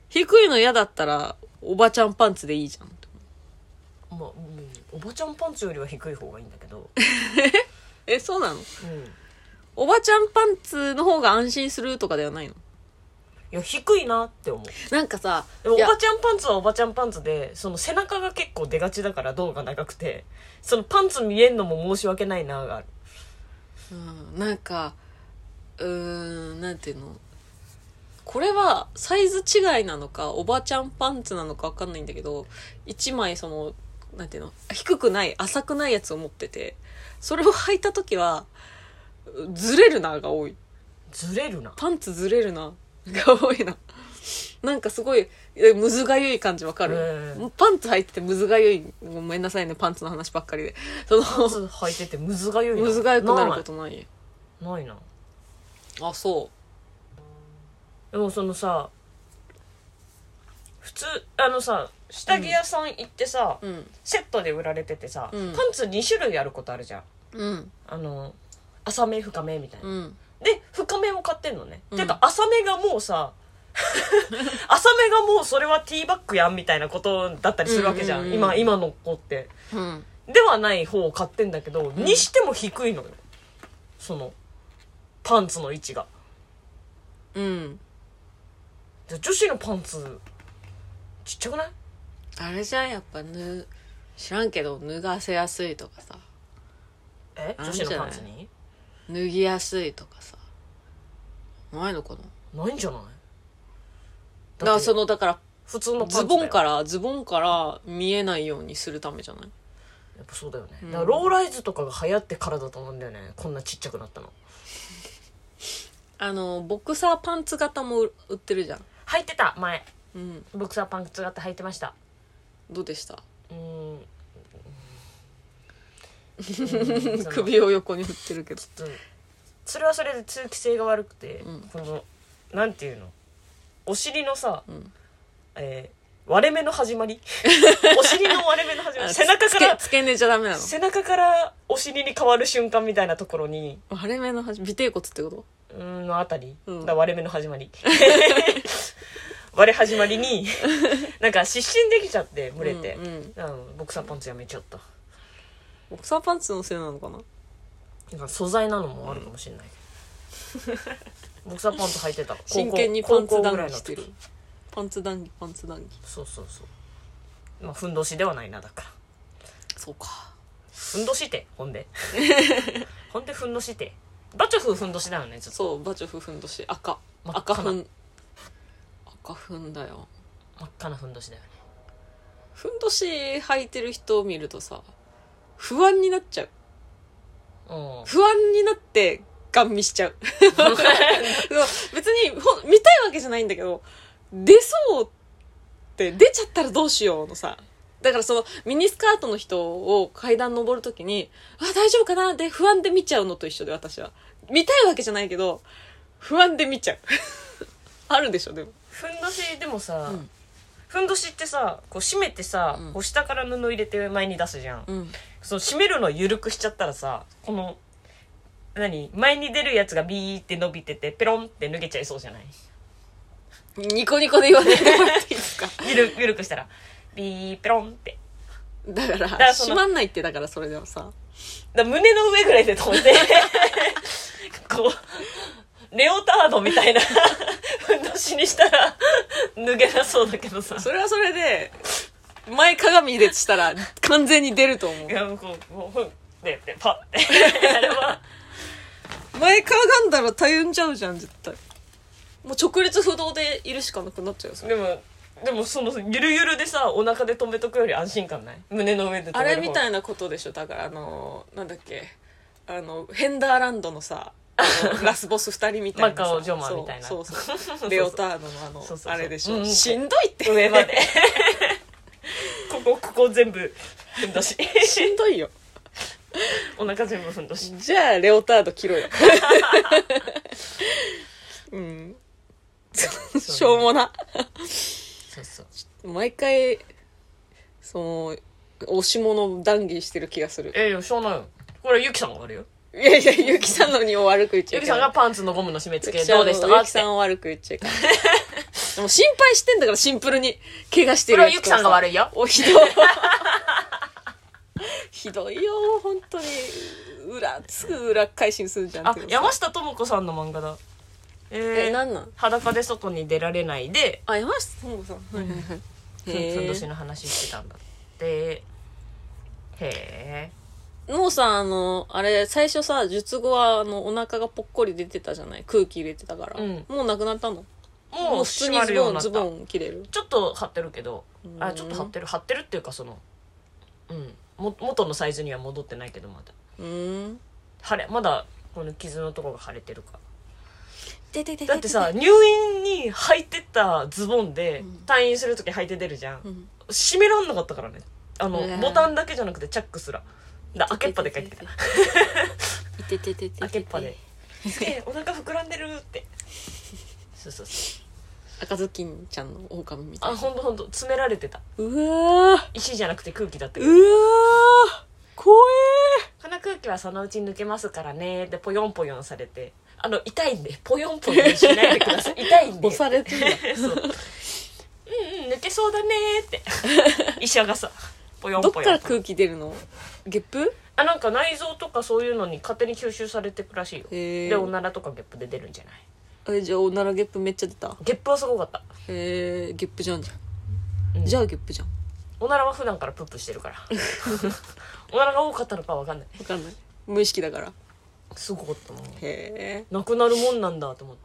低いの嫌だったらおばちゃんパンツでいいじゃん。まあ、うん。おばちゃんパンツよりは低い方がいいんだけど、えそうなの？うん、いおばちゃんパンツの方が安心するとかではないの？や低いなって思う。なんかさでもおいやばちゃんパンツはおばちゃんパンツでその背中が結構出がちだから胴が長くてそのパンツ見えんのも申し訳ないながある。うんなんかうーんなんていうの？これはサイズ違いなのかおばちゃんパンツなのか分かんないんだけど一枚そのなんていうの？低くない浅くないやつを持っててそれを履いた時はずれるなが多い。ずれるな。パンツずれるなが多いななんかすごいえむずがゆい感じわかる、うん。パンツ履いててむずがゆい。ごめんなさいねパンツの話ばっかりで。そパンのツ履いててむずがゆいなむずがゆくなることない。ない。なあそでもそのさ普通あのさ下着屋さん行ってさ、ううん。セットで売られててさ、うん。パンツ2種類あることあるじゃん。うん。あの浅め深めみたいな、うんで深めを買ってんのね、うん。てか浅めがもうさ 浅めがもうそれはティーバッグやんみたいなことだったりするわけじゃん,、うんうんうん今今の子って。うん。ではない方を買ってんだけど、にしても低いのよ。そのパンツの位置が。うん。じゃあ女子のパンツちっちゃくない？あれじゃんやっぱぬ知らんけど脱がせやすいとかさ。え？女子のパンツに？脱ぎやすいとかさ。ないのかな？ないんじゃない？だからそののだから普通のズボンかららズボンから見えないようにするためじゃない？やっぱそうだよね、うん。だからローライズとかが流行ってからだと思うんだよね。こんなちっちゃくなったの。あのボクサーパンツ型も売売ってるじゃん。履いてた前。うん。ボクサーパンツ型履いてました。どうでした？うーん首を横に振ってるけど。うん。それはそれで通気性が悪くて、うん。このなんていうの？お尻のさ、ん。えー割れ目の始まり？お尻の割れ目の始まあり背中からつけつけ根じゃダメなの？背中からお尻に変わる瞬間みたいなところに。割れ目の端尾てい骨ってこと？うーんのあたり、うん。だ割れ目の始まり。割れ始まりに なんか失神できちゃって蒸れて、うんうん。うんボクサーパンツやめちゃったボクサーパンツのせいなのかな？なんか素材なのもあるかもしれない。けど、ボクサーパンツ履いてた。高校真剣にパンツ談義してる。パンツ談義パンツ談義。そうそうそう。まあふんどしではないなだから。そうか。ふんどしってほんで。ほんでふんどしってバチョフふんどしだよねちょっと。そうバチョフふんどし。赤。赤ふん。赤ふんだよ。真っ赤なふんどしだよね。ふんどし履いてる人を見るとさ不安になっちゃう。うん。不安になってガン見しちゃう。別にほん見たいわけじゃないんだけど出そうって出ちゃったらどうしようのさ。だからそのミニスカートの人を階段登るときにあ大丈夫かな？で不安で見ちゃうのと一緒で私は。見たいわけじゃないけど不安で見ちゃう。あるでしょでも。ふんどしでもさ、うんふんどしってさこう締めてさ、うん。こう下から布入れて前に出すじゃん、うん。その締めるの緩くしちゃったらさこの何前に出るやつがビーって伸びててペロンって脱げちゃいそうじゃない？ニコニコで言わないでもらっていいですか？ゆる緩くしたらビーペロンって。だからからその閉まんないってだからそれでもさ。だから胸の上ぐらいで止めて。こうレオタードみたいなふんどしにしたら脱げなそうだけどさ。それはそれで前鏡でしたら完全に出ると思う。いやもうこうもうふんででパッてやれば前かがんだらたゆんじゃうじゃん絶対。もう直立不動でいるしかなくなっちゃうよそれ。でもでもそのゆるゆるでさお腹で止めとくより安心感ない？胸の上で止めるあれみたいいなことでしょ。だからあのなんだっけ。あのヘンダーランドのさラスボス二人みたいなさ。マカオジョマみたいな。そうそうレオタードのあのあれでしょ。うん。しんどいって。上までここここ全部ふんどし。しんどいよ。お腹全部ふんどし。じゃあレオタード着ろよ。うん。しょうもな。そうそう。毎回その押し物談義してる気がする。えいやしょうがないよ。これゆきさんが悪いよいやいやゆきさんのにも悪く言っちゃゆきさんがパンツのゴムの締め付けどうでした？かゆきさんを悪く言っちゃいけない。でも心配してんだからシンプルに怪我してるそれはゆきさんが悪いよ。おひどい。ひどいよ本当に。裏すぐ裏返しにするじゃんあっていうか山下智子さんの漫画だ。えーえなんなん？裸で外に出られないで。あ山下智子さん。はいはいはい。ふんふんどしの話してたんだって。へえもうさあのあれ最初さ術後はあのお腹がぽっこり出てたじゃない？空気入れてたから、うん。もうなくなったの？もう普通にズボンズるようになった。ボン着れる？ちょっと張ってるけど。うん。あちょっと張ってる？張ってるっていうかそのうん。も元のサイズには戻ってないけどまだ。うーん。腫れまだこの傷のとこが腫れてるか。らでででだってさ入院に履いてたズボンでうん。退院する時履いて出るじゃん。うん。閉めらんなかったからね。あのボタンだけじゃなくてチャックすらだ開けっぱで書いてた。いてててて開けっぱで「えお腹膨らんでる」って。そうそうそう。赤ずきんちゃんの狼みたいな。あほんとほんと。詰められてた。うわー。石じゃなくて空気だってうわー。怖この空気はそのうち抜けますからね。でポヨンポヨンされて。あの痛いんで。ポヨンポヨンしないでください。痛いんで。え押されてんだ。そう。うんうん抜けそうだねーって。医者がさポヨンどっから空気出るの？ゲップ？あなんか内臓とかそういうのに勝手に吸収されてくらしいよ。へえ。でおならとかゲップで出るんじゃない？えじゃあおならゲップめっちゃ出た？ゲップはすごかった。へえゲップじゃんじゃん、うん。じゃあゲップじゃん。おならは普段からプップしてるから。おならが多かったのかわかんない。わかんない。無意識だから。すごかったもん。へえ。なくなるもんなんだと思っ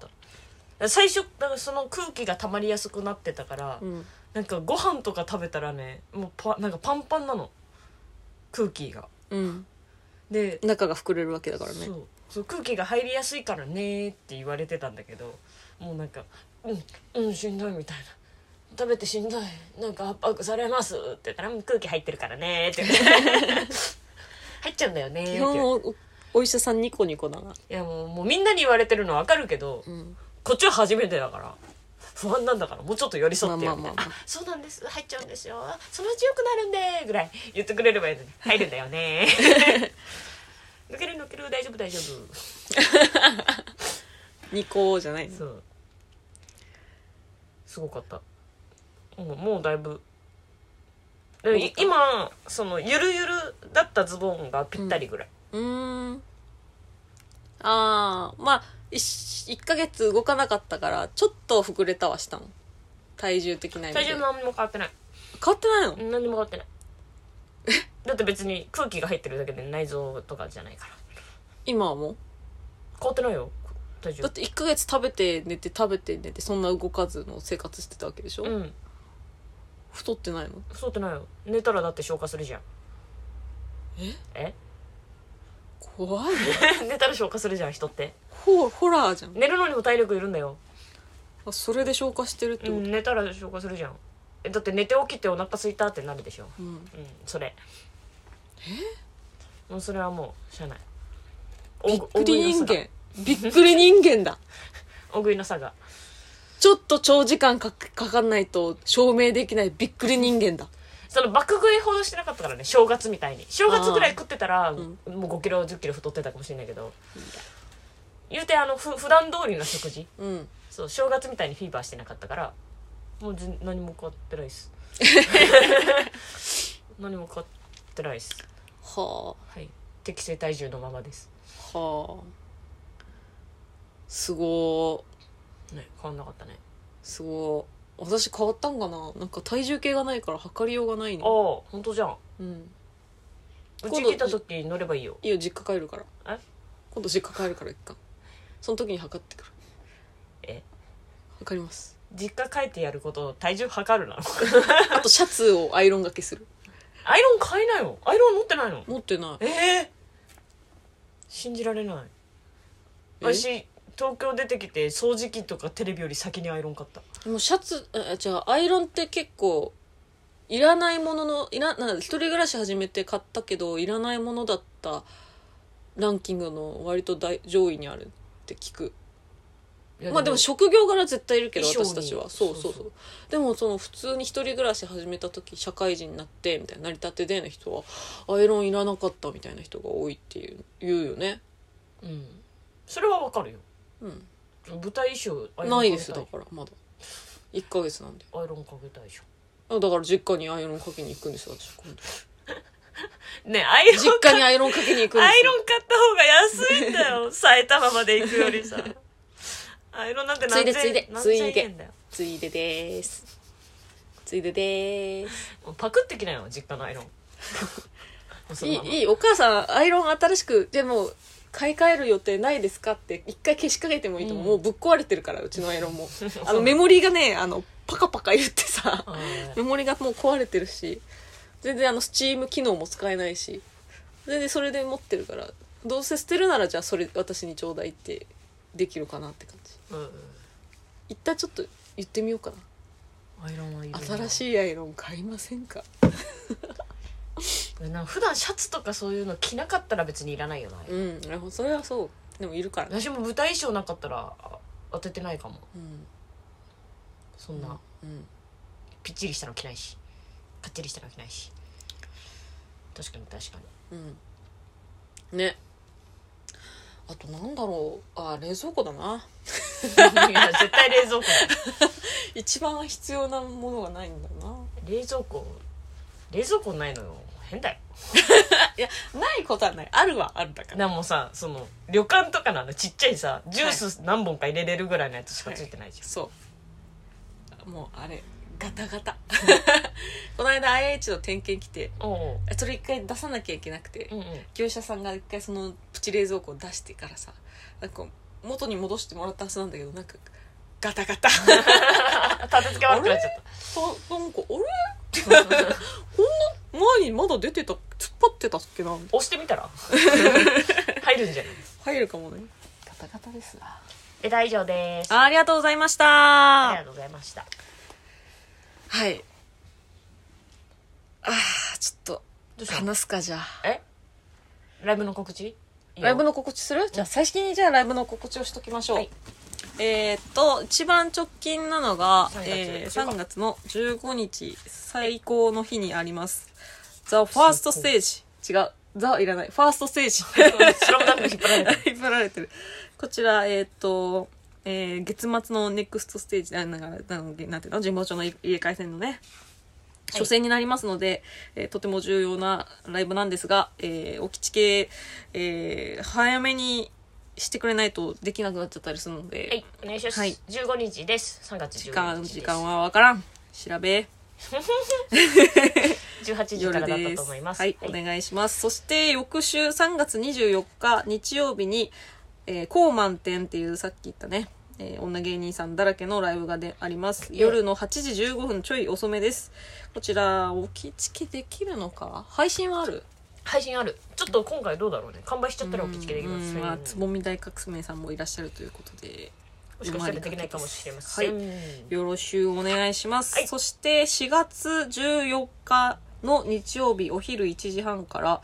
た。最初だからその空気が溜まりやすくなってたから、うんなんかご飯とか食べたらねもうパなんかパンパンなの。空気が。うん。で、中が膨れるわけだからね。そう。そう空気が入りやすいからねって言われてたんだけどもうなんか「うんうんしんどい」みたいな「食べてしんどい。なんか圧迫されます」って言ったらうん「空気入ってるからね」って。言って入っちゃうんだよねって。基言って本おお医者さんニコニコだな。いやもうもうみんなに言われてるの分かるけど、うん。こっちは初めてだから不安なんだからもうちょっと寄り添ってよみたいな、まあまあ。まあまあそうなんです。入っちゃうんですよ。あそのうち良くなるんでぐらい。言ってくれればいいのに。入るんだよね。抜ける抜ける。大丈夫大丈夫。ニコじゃないの。そう。すごかった。もうもうだいぶ。でい今そのゆるゆるだったズボンがぴったりぐらい、うーん。ああまあ 1, ヶ月動かなかったからちょっと膨れたはしたの。体重的な意味で。体重何にも変わってない。変わってないの？何にも変わってない。だって別に空気が入ってるだけで内臓とかじゃないから。今はもう？変わってないよ。体重。だって1ヶ月食べて寝て食べて寝てそんな動かずの生活してたわけでしょ、うん。太ってないの？太ってないよ。寝たらだって消化するじゃん。え？え？怖い。よ 寝たら消化するじゃん人って。ホホラーじゃん。寝るのにも体力いるんだよ。あそれで消化してるってこと、うん寝たら消化するじゃん。えだって寝て起きてお腹空いたってなるでしょ。うん。うんそれ。え？もうそれはもうしゃあない。びっくり人間。びっくり人間だ。大食いの差が。ちょっと長時間かかかんないと証明できないびっくり人間だその爆食いほどしてなかったからね正月みたいに。正月ぐらい食ってたら、ん。もう5キロ1 0キロ太ってたかもしれないけど。言うてあのふ普段通りの食事。うん。そう正月みたいにフィーバーしてなかったからもう全何も変わってないです。何も変わってないです。ははい。適正体重のままです。あはあ。すごー。ね変わんなかったね。すごい私変わったんかな？なんか体重計がないから測りようがないああの本当じゃん。うん。うち来た時乗ればいいよ。いいよ実家帰るから。え？今度実家帰るから一回その時に測ってくる。え？測ります。実家帰ってやること体重測るなの？あとシャツをアイロンがけする。アイロン買えないよアイロン持ってないの？持ってない。ええ？信じられない。え？私東京出てきて掃除機とかテレビより先にアイロン買ったでもシャツあじゃあアイロンって結構いらないもののいらな一人暮らし始めて買ったけどいらないものだったランキングの割と大上位にあるって聞く。まあでも職業柄絶対いるけど私たちは。そうそうそう。でもその普通に一人暮らし始めた時社会人になってみたいな成り立てでの人はアイロンいらなかったみたいな人が多いっていう言うよね。うん。それはわかるよ。うん。舞台衣装ないですだからまだ1ヶ月なんで。アイロンかけたいでしょあだから実家にアイロンかけに行くんですよ私今度。ねアイロン実家にアイロンかけに行くんですよアイロン買った方が安いんだよ埼玉まで行くよりさ。アイロンなんて何千ついで何ついで千円だよ。ついでです。ついでです。もうパクってきなよ実家のアイロン。もうそのまま。いいいいお母さんアイロン新しくでも買い替える予定ないですか？って一回消しかけてもいいと思う、うん。もうぶっ壊れてるからうちのアイロンも あのメモリがねあのパカパカ言ってさ あメモリがもう壊れてるし全然あのスチーム機能も使えないし全然それで持ってるからどうせ捨てるならじゃあそれ私にちょうだいってできるかなって感じ。ーうん。一旦ちょっと言ってみようかアイロンはいいな新いしいアイロン買いませんか？な普段シャツとかそういうの着なかったら別にいらないよな、うんそれはそう。でもいるから。ね私も舞台衣装なかったらあ当ててないかも。うん。そんな、うん。ぴっちりしたの着ないし。かっちりしたの着ないし。確かに確かに。うん。ね。あとなんだろう。あ冷蔵庫だな。いや絶対冷蔵庫だ。一番必要なものがないんだな。冷蔵庫冷蔵庫ないのよ変だよ。いやないことはない。あるはあるだから。でもさその旅館とかのあのちっちゃいさジュース何本か入れれるぐらいのやつしかついてないじゃん、そう。もうあれガタガタ。この間 IH の点検来てそれ一回出さなきゃいけなくて、うんうん。業者さんが一回そのプチ冷蔵庫を出してからさなんか元に戻してもらったはずなんだけどなんかガタガタ 立て付け悪くなっちゃっあなんかあれ？こんな前にまだ出てた突っ張ってたっけな？た押してみたら？入るんじゃない？入るかもね。ガタガタですなえ大丈夫です。ありがとうございました。ありがとうございました。はい。あーちょっとどうしたの話すかじゃあ。え？ライブの告知？ライブの告知する？じゃあ最初にじゃあライブの告知をしときましょう、はいえーっと一番直近なのが3月えー15 3月の15日最高の日にあります「ザ・ファーストステージ」違う「ザ」いらない「ファーストステージ」スラムダンク引っ張られてる。引っ張られてる。こちらえーっと、えー月末のネクストステージ。あなんかなんなんていうの？神保町の入れ替え戦のね。初戦になりますので、えーとても重要なライブなんですが、えー、おきち系、えー早めにしてくれないとできなくなっちゃったりするので、はいお願いします、はい。15日です。3月15日時間、時間はわからん。調べ。18時からだったと思います。はい、お願いします。そして、翌週3月24日日曜日に、えー、コーマン店っていうさっき言ったね、えー女芸人さんだらけのライブがであります。夜の8時15分ちょい遅めです。こちら、おきちきできるのか？配信はある？配信ある。ちょっと今回どうだろうね。完売しちゃったらお気付けできます。うん。まあ、つぼみ大革命さんもいらっしゃるということで、もしかしたらできないかもしれません、はい。よろしゅうお願いします。はい。そして4月14日の日曜日お昼1時半から、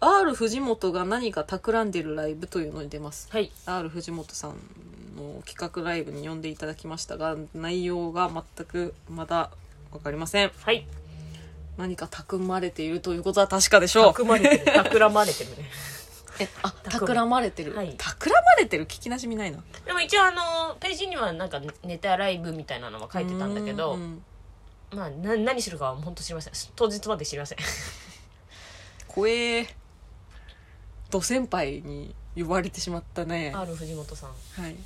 R 藤本が何か企んでるライブというのに出ます。はい。R 藤本さんの企画ライブに呼んでいただきましたが、内容が全くまだわかりません。はい何か企まれているということは確かでしょう。企まれてる。企まれてるね。え、あ、企企まれ。てる。はい。企まれてる聞きなじみないな。でも一応あのページにはなんかネタライブみたいなのは書いてたんだけどまあな何するかは本当知りません。当日まで知りません。怖え。ド先輩に呼ばれてしまったね。R 藤本さん。はい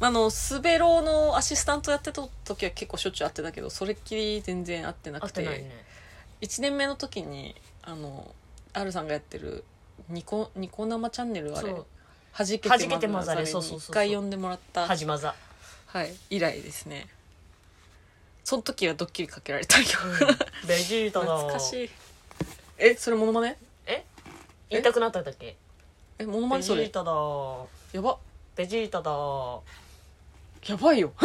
あのスベローのアシスタントやってた時は結構しょっちゅう会ってたけどそれっきり全然会ってなくて。てないね。1年目の時にあの R さんがやってるニコニコ生チャンネルあれそう。はじけて弾けて混ざれにそうそうそうそう。一回呼んでもらった。はじまざ、はい以来ですね。その時はドッキリかけられたんよ。うん、ベジータだ。懐かしい。えそれモノマネ？え？言いたくなったんだっけ？えモノマベネそれ？ジータだ。やば。ベジータだやばいよ。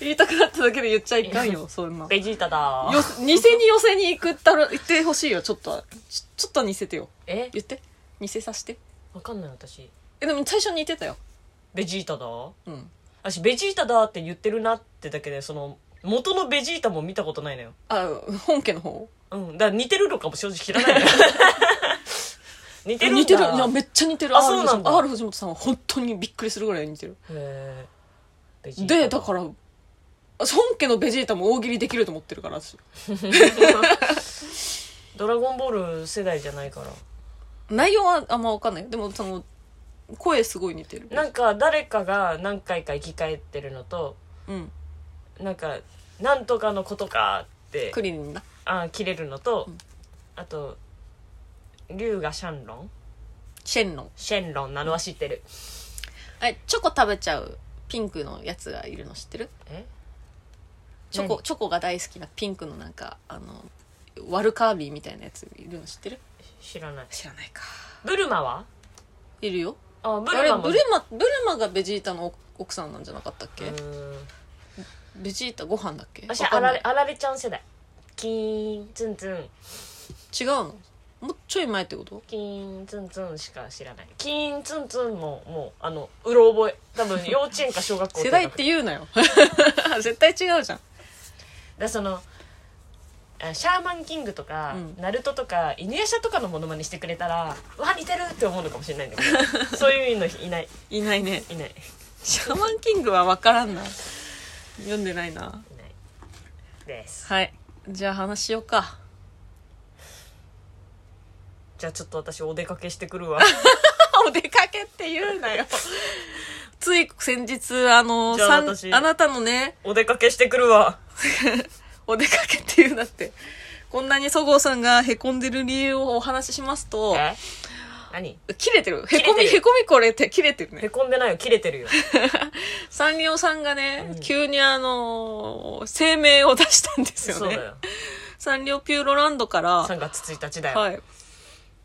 言いたくなっただけで言っちゃいかんよそんな。ベジータだ。よ偽に寄せに行くったら言ってほしいよちょっとちちょっと似せてよ。え？言って。似せさせて。わかんない私。えでも最初似てたよ。ベジータだ？うん。私ベジータだって言ってるなってだけでその元のベジータも見たことないのよ。あ本家の方？うん。だから似てるのかも正直知らない似てるんだ。似てる。いやめっちゃ似てる。あそうなんだ。R 藤本さんは本当にびっくりするぐらい似てる。へー。ベジータでだから本家のベジータも大喜利できると思ってるから私。ドラゴンボール世代じゃないから。内容はあんま分かんない。よでもその声すごい似てる。なんか誰かが何回か生き返ってるのとうん。なんか「なんとかのことか」ってクリリンだ。あ切れるのと、ん。あと龍がシャンロン？シェンロン。シェンロン。なのは知ってる？あチョコ食べちゃうピンクのやつがいるの知ってる？え？チョコ何？チョコが大好きなピンクのなんかあのワルカービィみたいなやついるの知ってる？知らない。知らないか。ブルマは？いるよ。あブあれルマもブルマブルマがベジータの奥さんなんじゃなかったっけ、うーん。ベジータご飯だっけ私わかんないあられあられちゃん世代キーンツンツン違うのもうちょい前ってこと？キーンツンツンしか知らない。キーンツンツンももうあのうろ覚え。多分幼稚園か小学校 世代って言うなよ。絶対違うじゃん。だそのあシャーマンキングとか、うん。ナルトとか犬夜叉とかのモノマネしてくれたらうわ似てるって思うのかもしれないんだけど。そういうのいない。いないね。いない。いシャーマンキングは分からんな。読んでないな。ない。です。はい。じゃあ話しようかじゃあちょっと私お出かけしてくるわ。お出かけって言うなよ。つい先日あのじゃあさん私あなたのねお出かけしてくるわ。お出かけって言うなって。こんなにそごうさんがへこんでる理由をお話ししますとえ？何？切れてる。へ切れてるこみへこみこれって切れてるへねこんでないよ切れてるよ。サンリオさんがね、うん。急にあの声明を出したんですよね。そうだよ。サンリオピューロランドから3月1日だよ、はい。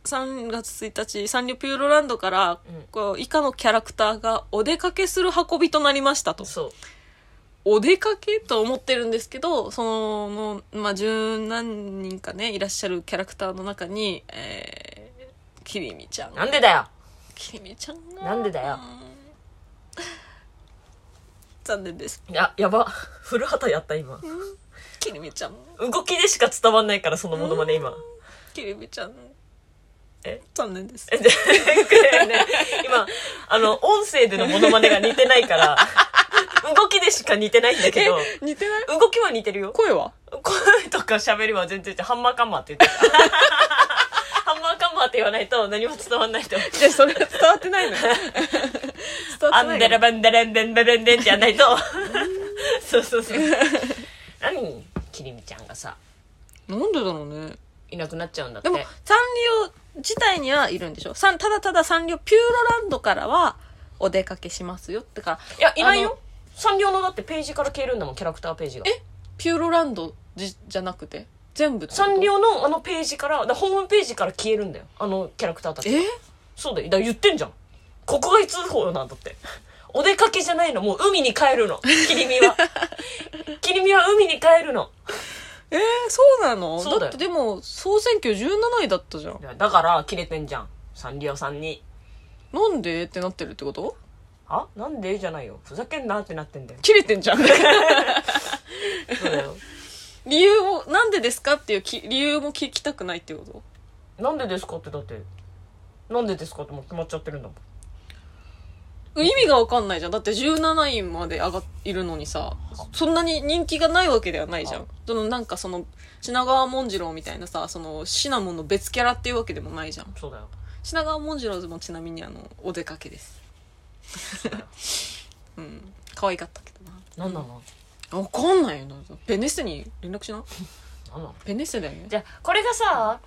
3月1日、サンリオピューロランドから、うんこう以下のキャラクターがお出かけする運びとなりましたと。お出かけと思ってるんですけど、その、まあ、十何人かね、いらっしゃるキャラクターの中に、えー、キリミちゃん。なんでだよキリミちゃんが。なんでだようん残念です。いややば古畑やった今キリミちゃん。動きでしか伝わんないからそのものまね今キリミちゃん。え残念です。え でね今あの音声でのモノマネが似てないから動きでしか似てないんだけど。似てない？動きは似てるよ。声は？声とか喋りは全然ハンマーカンマーって言ってた。ハンマーカンマーって言わないと何も伝わんないと。思うじゃあそれ伝わってないのよ。伝わってアンデラバンデレンデンデレンデンってやんないと。そうそうそう。何？きりみちゃんがさ。なんでだろうね。いなくなっちゃうんだって。でもサンリオ自体にはいるんでしょ？サンただただサンリオピューロランドからはお出かけしますよってか。いやいないあよ。サンリオのだってページから消えるんだもんキャラクターページが。え？ピューロランドじじゃなくて？全部サンリオのあのページからだホームページから消えるんだよ。あのキャラクターたちが。え？そうだよ。だ言ってんじゃん。国外通報なんだって。お出かけじゃないの。もう海に帰るの。キリミは。キリミは海に帰るのえー、そうなの？そうだよ。ってでも総選挙17位だったじゃん。いやだから切れてんじゃん。サンリオさんに。なんで？ってなってるってこと？あ？なんで？じゃないよ。ふざけんなってなってんだよ。切れてんじゃん。そうだよ。理由をなんでですかっていうき理由も聞きたくないってこと？なんでですかってだって。なんでですかってもう決まっちゃってるんだもん意味がわかんないじゃん。だって17位まで上がいるのにさそんなに人気がないわけではないじゃん。そのなんかその品川文次郎みたいなさそのシナモンの別キャラっていうわけでもないじゃん。そうだよ。品川文次郎もちなみにあのお出かけです。そうん。可愛かったけどな。なんなの？わかんないよ。なベネッセに連絡しな なんなの？ベネッセだよね。じゃあこれがさ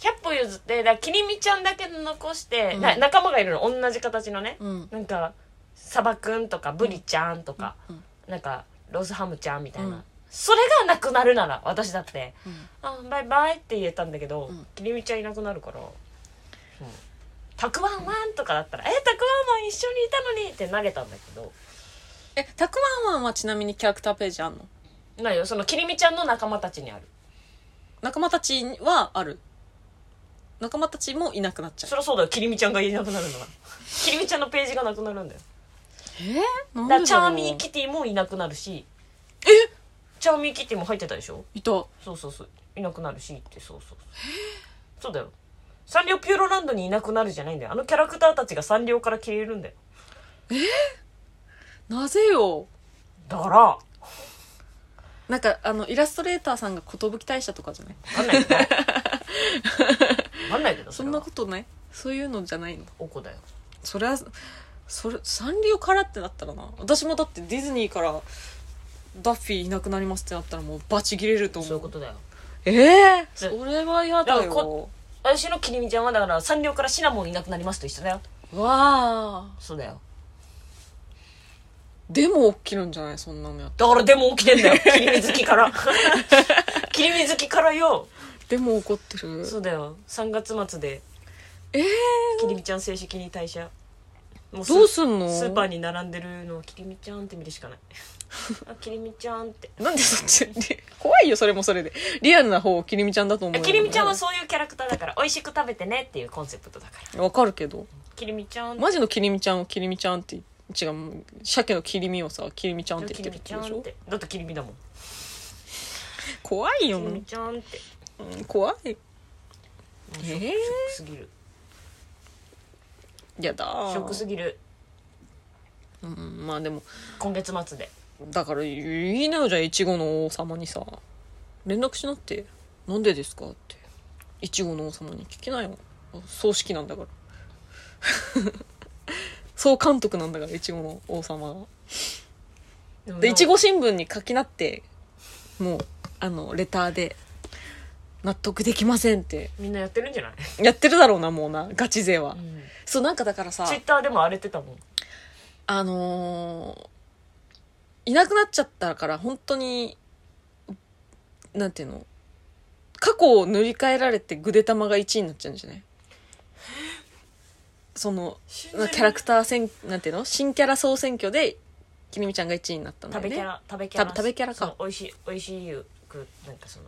100歩譲ってだきりみちゃんだけ残して、うん。な仲間がいるの。同じ形のね、うん。なんかサバくんとかブリちゃんとか、うん。なんかロースハムちゃんみたいな、うん。それがなくなるなら私だって。うん「あバイバイ」って言えたんだけど、うん。きりみちゃんいなくなるから「うん。たくわんわん」とかだったら「えたくわんわん一緒にいたのに」って投げたんだけど。えたくまんわんはちなみにキャラクターページあんの？ないよ。そのきりみちゃんの仲間たちにある。仲間たちはある？仲間たちもいなくなっちゃう。そりゃそうだよ。きりみちゃんがいなくなるんだからきりみちゃんのページがなくなるんだよ。えー、なんだチャーミーキティもいなくなるし。え？チャーミーキティも入ってたでしょ？いた。そうそうそう。いなくなるしってそうそうそう。そうだよ。サンリオピューロランドにいなくなるじゃないんだよ。あのキャラクターたちがサンリオから消えるんだよ。なぜよ？だから。なんかあのイラストレーターさんが寿大社とかじゃない？わかんな んないけどそんなことない。そういうのじゃないの。おこだよ。それはそれサンリオからってなったらな。私もだってディズニーからダッフィーいなくなりますってなったらもうバチ切れると思う。そういうことだよ。ええでそれは嫌だよ。こ私のきりみちゃんはだからサンリオからシナモンいなくなりますと一緒だよ。わあ。そうだよ。でも起きるんじゃないそんなのやだからでも起きてんだよ。切り身好きから。切り身好きからよでも怒ってる。そうだよ。3月末で。ええきりみちゃん正式に退社。もうスどうすんの？スーパーに並んでるのをきりみちゃんって見るしかない。あきりみちゃんって。なんでそっち？リ 怖いよそれもそれで。リアルな方をきりみちゃんだと思うよ。きりみちゃんはそういうキャラクターだから美味しく食べてねっていうコンセプトだから。わかるけど。きりみちゃんマジのきりみちゃんをきりみちゃんって違う鮭の切り身をさきりみちゃんってき言ってるってでしょ？て。だってきりみだもん。怖いよ。きりみちゃんってうん怖い。ショえー？ショックすぎる。やだー。ショックすぎる。うんまあでも。今月末で。だから言いなよじゃあいちごの王様にさ連絡しなって。なんでですかって。いちごの王様に聞きなよ。葬式なんだから。総監督なんだからいちごの王様がでいちご新聞に書きなってもうあのレターで納得できませんってみんなやってるんじゃない、やってるだろうなもうなガチ勢は、うん、そうなんかだからさツイッターでも荒れてたもん。あのーいなくなっちゃったから本当になんていうの？過去を塗り替えられてぐでたまが1位になっちゃうんじゃない？そのキャラクター選なんていうの？新キャラ総選挙できりみちゃんが1位になったんだよね。食べキャラ食べキャラ。食べ食べキャラか。そう美味しい美味しいくなんかその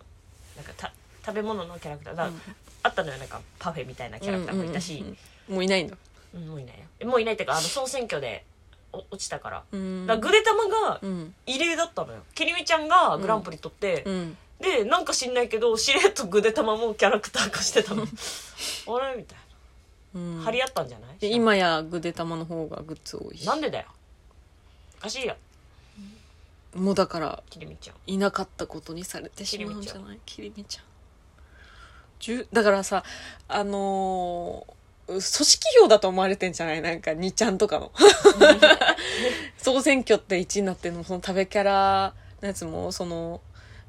なんかた食べ物のキャラクターだ、うん。あったのよなんかパフェみたいなキャラクターもいたし、もういないんだうんもういないよ。えもういないっていうかあの総選挙でお落ちたから、うん。だからグレタマがうん。異例だったのよ。きりみちゃんがグランプリ取って、うん。でなんか知んないけどしれっとグデタマもキャラクター化してたの。あれみたいうん。な張り合ったんじゃない？で今やぐでたまの方がグッズ多いし。なんでだよ？おかしいよもうだからいなかったことにされてしまうんじゃない？きりみちゃんだからさあのー組織票だと思われてんじゃない？なんか2ちゃんとかの。総選挙って1位になってるのもその食べキャラのやつもその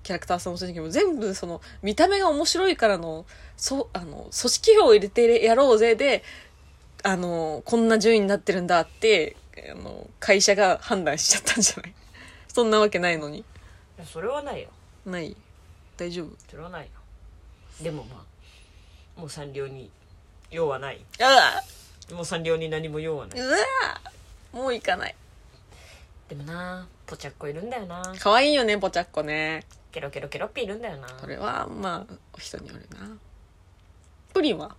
キャラクターさんもそうだけど全部その見た目が面白いからのそあの組織票を入れてやろうぜ。であのこんな順位になってるんだってあの会社が判断しちゃったんじゃない？そんなわけないのに。いやそれはないよ。ない？大丈夫？それはないよでもまあもう三両に用はない。もう三両に何も用はない。うわ。もう行かない。でもなポチャッコいるんだよな。可愛いよねポチャッコね。ケロケロケロッピいるんだよな。それはまあ人によるな。プリンは？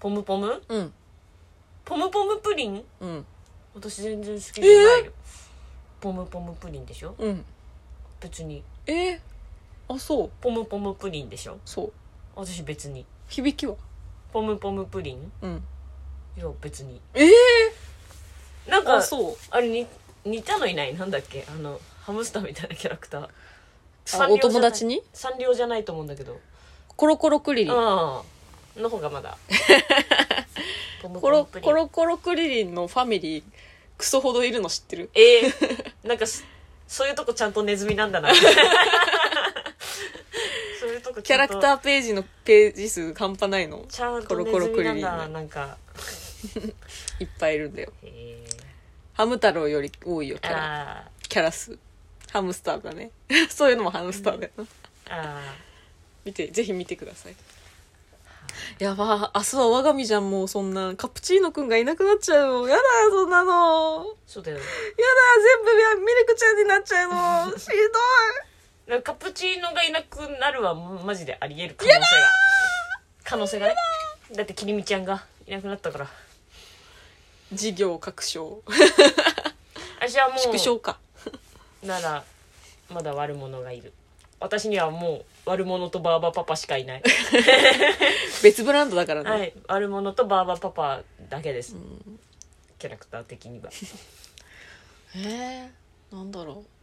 ポムポム？うん。ポムポムプリン？うん。私全然好きじゃないよ、ポムポムプリンでしょ？うん。別に。えー、あそう。ポムポムプリンでしょ？そう。私別に。響きは？ポムポムプリン？うん。いや別に。ええー、なんかあそう。あれに似たのいない？なんだっけ？あのハムスターみたいなキャラクター。あお友達に？サンリオじゃないと思うんだけど。コロコロクリリン。ああ。の方がまだ。ポムコロプリン。コロコロクリリンのファミリークソほどいるの知ってる？ええなんかそそういうとこちゃんとネズミなんだな とこキャラクターページのページ数半端ないの？ちゃんコロコロクリリンだねなんか。いっぱいいるんだよ。ハム太郎より多いよキャラ。あキャラ数。ハムスターだね。そういうのもハムスターだよ。なーあ見てぜひ見てください。やば明日は我が身じゃんもうそんな。カプチーノくんがいなくなっちゃう。のやだそんなの。ーそうだよ。やだ全部ミルクちゃんになっちゃうの。しんどいカプチーノがいなくなるはマジであり得る可能性が。可能性がね。だってきりみちゃんがいなくなったから。事業拡張私はも縮小か。うならまだ悪者がいる。私にはもう悪者とバーバパパしかいない。別ブランドだからね、はい。悪者とバーバパパだけです、キャラクター的には。えー、なんだろう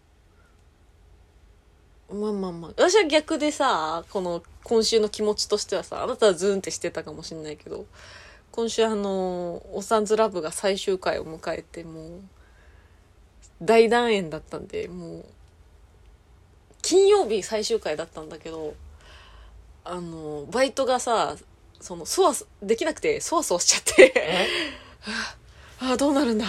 まあまあまあ。私は逆でさこの今週の気持ちとしてはさあなたはズーンってしてたかもしれないけど今週あの「おさんずラブ」が最終回を迎えてもう大団円だったんでもう金曜日最終回だったんだけどあのバイトがさそのそわそできなくてそわそわしちゃって。え？ああ、どうなるんだ？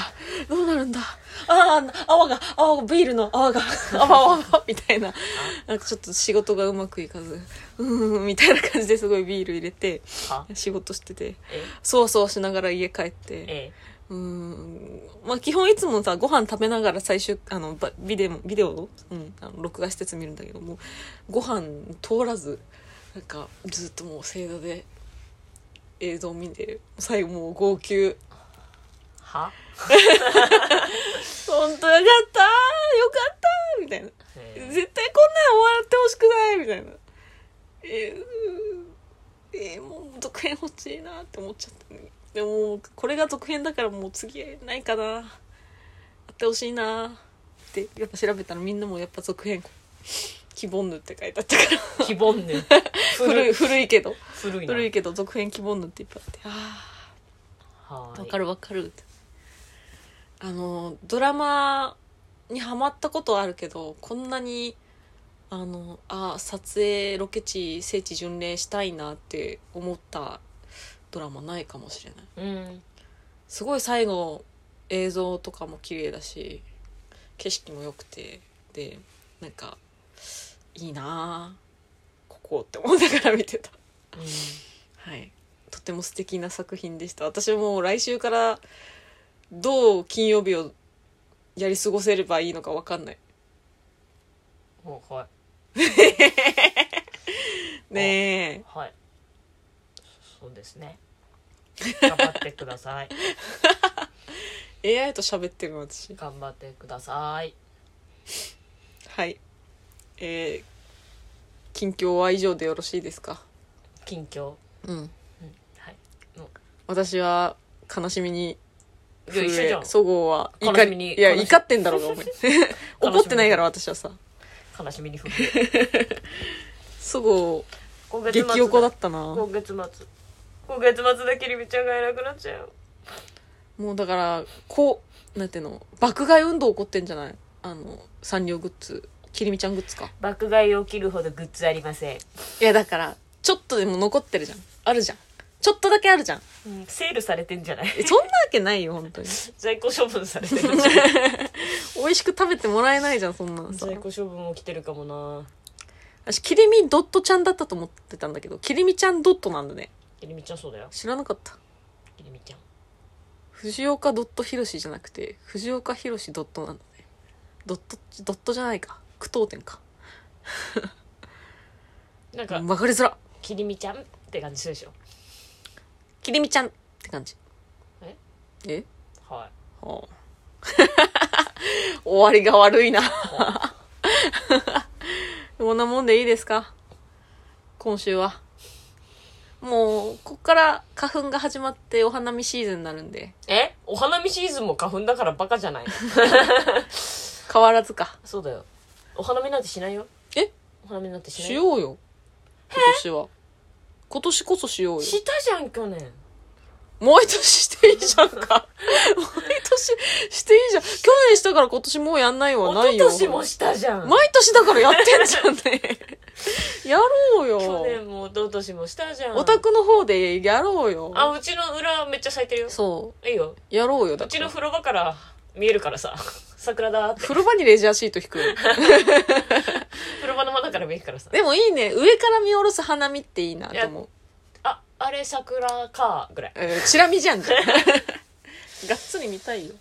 どうなるんだ？ああ、泡が、泡が、ビールの泡が、泡泡泡みたいな。な。んかちょっと仕事がうまくいかず、うーん、みたいな感じですごいビール入れて、は？仕事してて、え？そわそわしながら家帰って、えうーん、まあ基本いつもさ、ご飯食べながら最終、あの、ばビデオ、ビデオ？うん、あの録画してつ見るんだけども、ご飯通らず、なんかずっともう正座で映像見て、最後もう号泣。は？本当よかったよかったみたいな。え絶対こんなん終わってほしくないみたいな。えーえーもう続編欲しいなって思っちゃったね。でも、これが続編だからもう次ないかな。あってほしいなって、やっぱ調べたらみんなもやっぱ続編、希望ぬって書いてあったから。希望ね 古い、古いけど。古いけど続編希望ぬっていっぱいあって。あはあ、わかるわかるって。あの、ドラマにハマったことはあるけど、こんなに、あの、あ撮影、ロケ地、聖地巡礼したいなって思ったドラマないかもしれない。うんすごい最後、映像とかも綺麗だし、景色も良くて、で、なんか、いいなあここって思いながら見てた。はい。とても素敵な作品でした。私はもう来週からどう金曜日をやり過ごせればいいのかわかんない。おはいねはいそうですね頑張ってくださいえ。AI と喋ってるの私。頑張ってくださいはい。えー、近況は以上でよろしいですか？近況うん。うんはいもう私は悲しみにいや一緒じゃん。そごうは怒悲しみにりいや悲しみ。怒ってんだろうがお前。怒ってないから私はさ。悲しみに震えそごう今月末激横だったな。今月末。今月末できりみちゃんがいなくなっちゃうもうだからこうなんていうの爆買い運動起こってんじゃない？あのサンリオグッズ。きりみちゃんグッズか。爆買いを切るほどグッズありません、いやだからちょっとでも残ってるじゃん。あるじゃんちょっとだけあるじゃん。うん、セールされてんじゃない？えそんなわけないよ本当に。在庫処分されてる。じゃん美味しく食べてもらえないじゃんそんなんさ。在庫処分起きてるかもな。私きりみドットちゃんだったと思ってたんだけどきりみちゃんドットなんだね。きりみちゃんそうだよ。知らなかった。きりみちゃん。藤岡ドットひろしじゃなくて藤岡ひろしドットなんだね。ドットドットじゃないか。句読点か。なんかわかりづら。きりみちゃんって感じするでしょきりみちゃんって感じ。え？え？ははあ。終わりが悪いな。こんなもんでいいですか？今週は。もうこっから花粉が始まってお花見シーズンになるんで。いえ？お花見シーズンも花粉だからバカじゃない？変わらずか。そうだよ。お花見なんてしないよ。え？お花見なんてしないしようよ。今年は今年こそしようよ。したじゃん去年。毎年していいじゃんか。毎年していいじゃん。去年したから今年もうやんないわないよ。一昨年もしたじゃん。毎年だからやってんじゃんね。やろうよ。去年も一昨年もしたじゃん。お宅の方でやろうよ。あうちの裏めっちゃ咲いてるよ。そいいよ。うやろうよだうちの風呂場から見えるからさ桜だって。風呂場にレジャーシート引くよ 風呂場の窓から見えるからさ。でもいいね。上から見下ろす花見っていいなと思う、ああれ桜かぐらい。えーチラ見じゃんじゃん。がっつり見たいよ。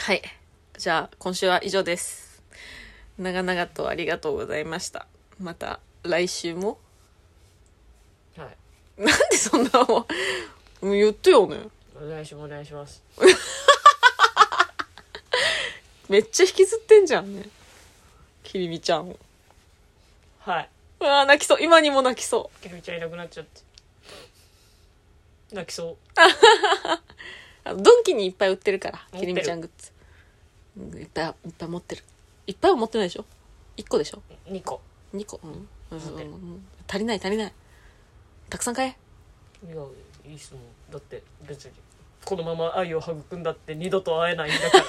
はい。じゃあ今週は以上です。長々とありがとうございました。また来週も。はい。なんでそんなも う言ってよね。お願いしますお願いします めっちゃ引きずってんじゃんね。きりみちゃんを。はい。あー泣きそう。今にも泣きそう。きりみちゃんいなくなっちゃって。泣きそう。あのドンキにいっぱい売ってるから持ってる。きりみちゃんグッズ。うんいっぱいいっぱい持ってる。いっぱいは持ってないでしょ？1個でしょ？2個。2個。うん、うん持ってる。うん足りない足りない。たくさん買え。いやいい質問だって別にこのまま愛を育んだって二度と会えないんだから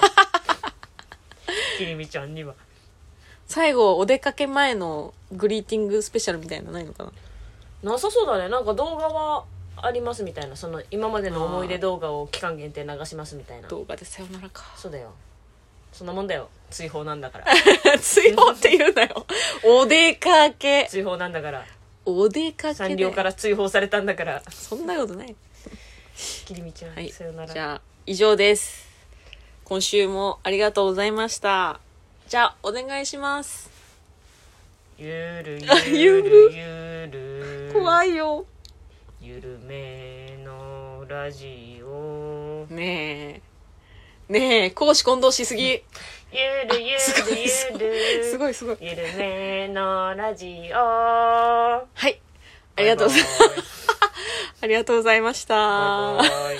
きりみちゃんには。最後お出かけ前のグリーティングスペシャルみたいなのないのかな？なさそうだね。なんか動画はありますみたいな。その今までの思い出動画を期間限定流しますみたいな。動画でさよならか。そうだよ。そんなもんだよ。追放なんだから。追放って言うなよ。お出かけ。追放なんだから。お出かけサンリオからら追放されたんだから。そんなことない。きりみちゃん、はい。さよなら。じゃあ以上です今週もありがとうございました。じゃあお願いします。ゆるゆゆるる。ゆる。怖いよ。ゆるめのラジオ。ねえ。ねえ公私混同しすぎ。ゆるゆるいすごいゆるすごい。すごい。ゆるめのラジオ。あはい。ありがとうございます。ありがとうございました。バイバイ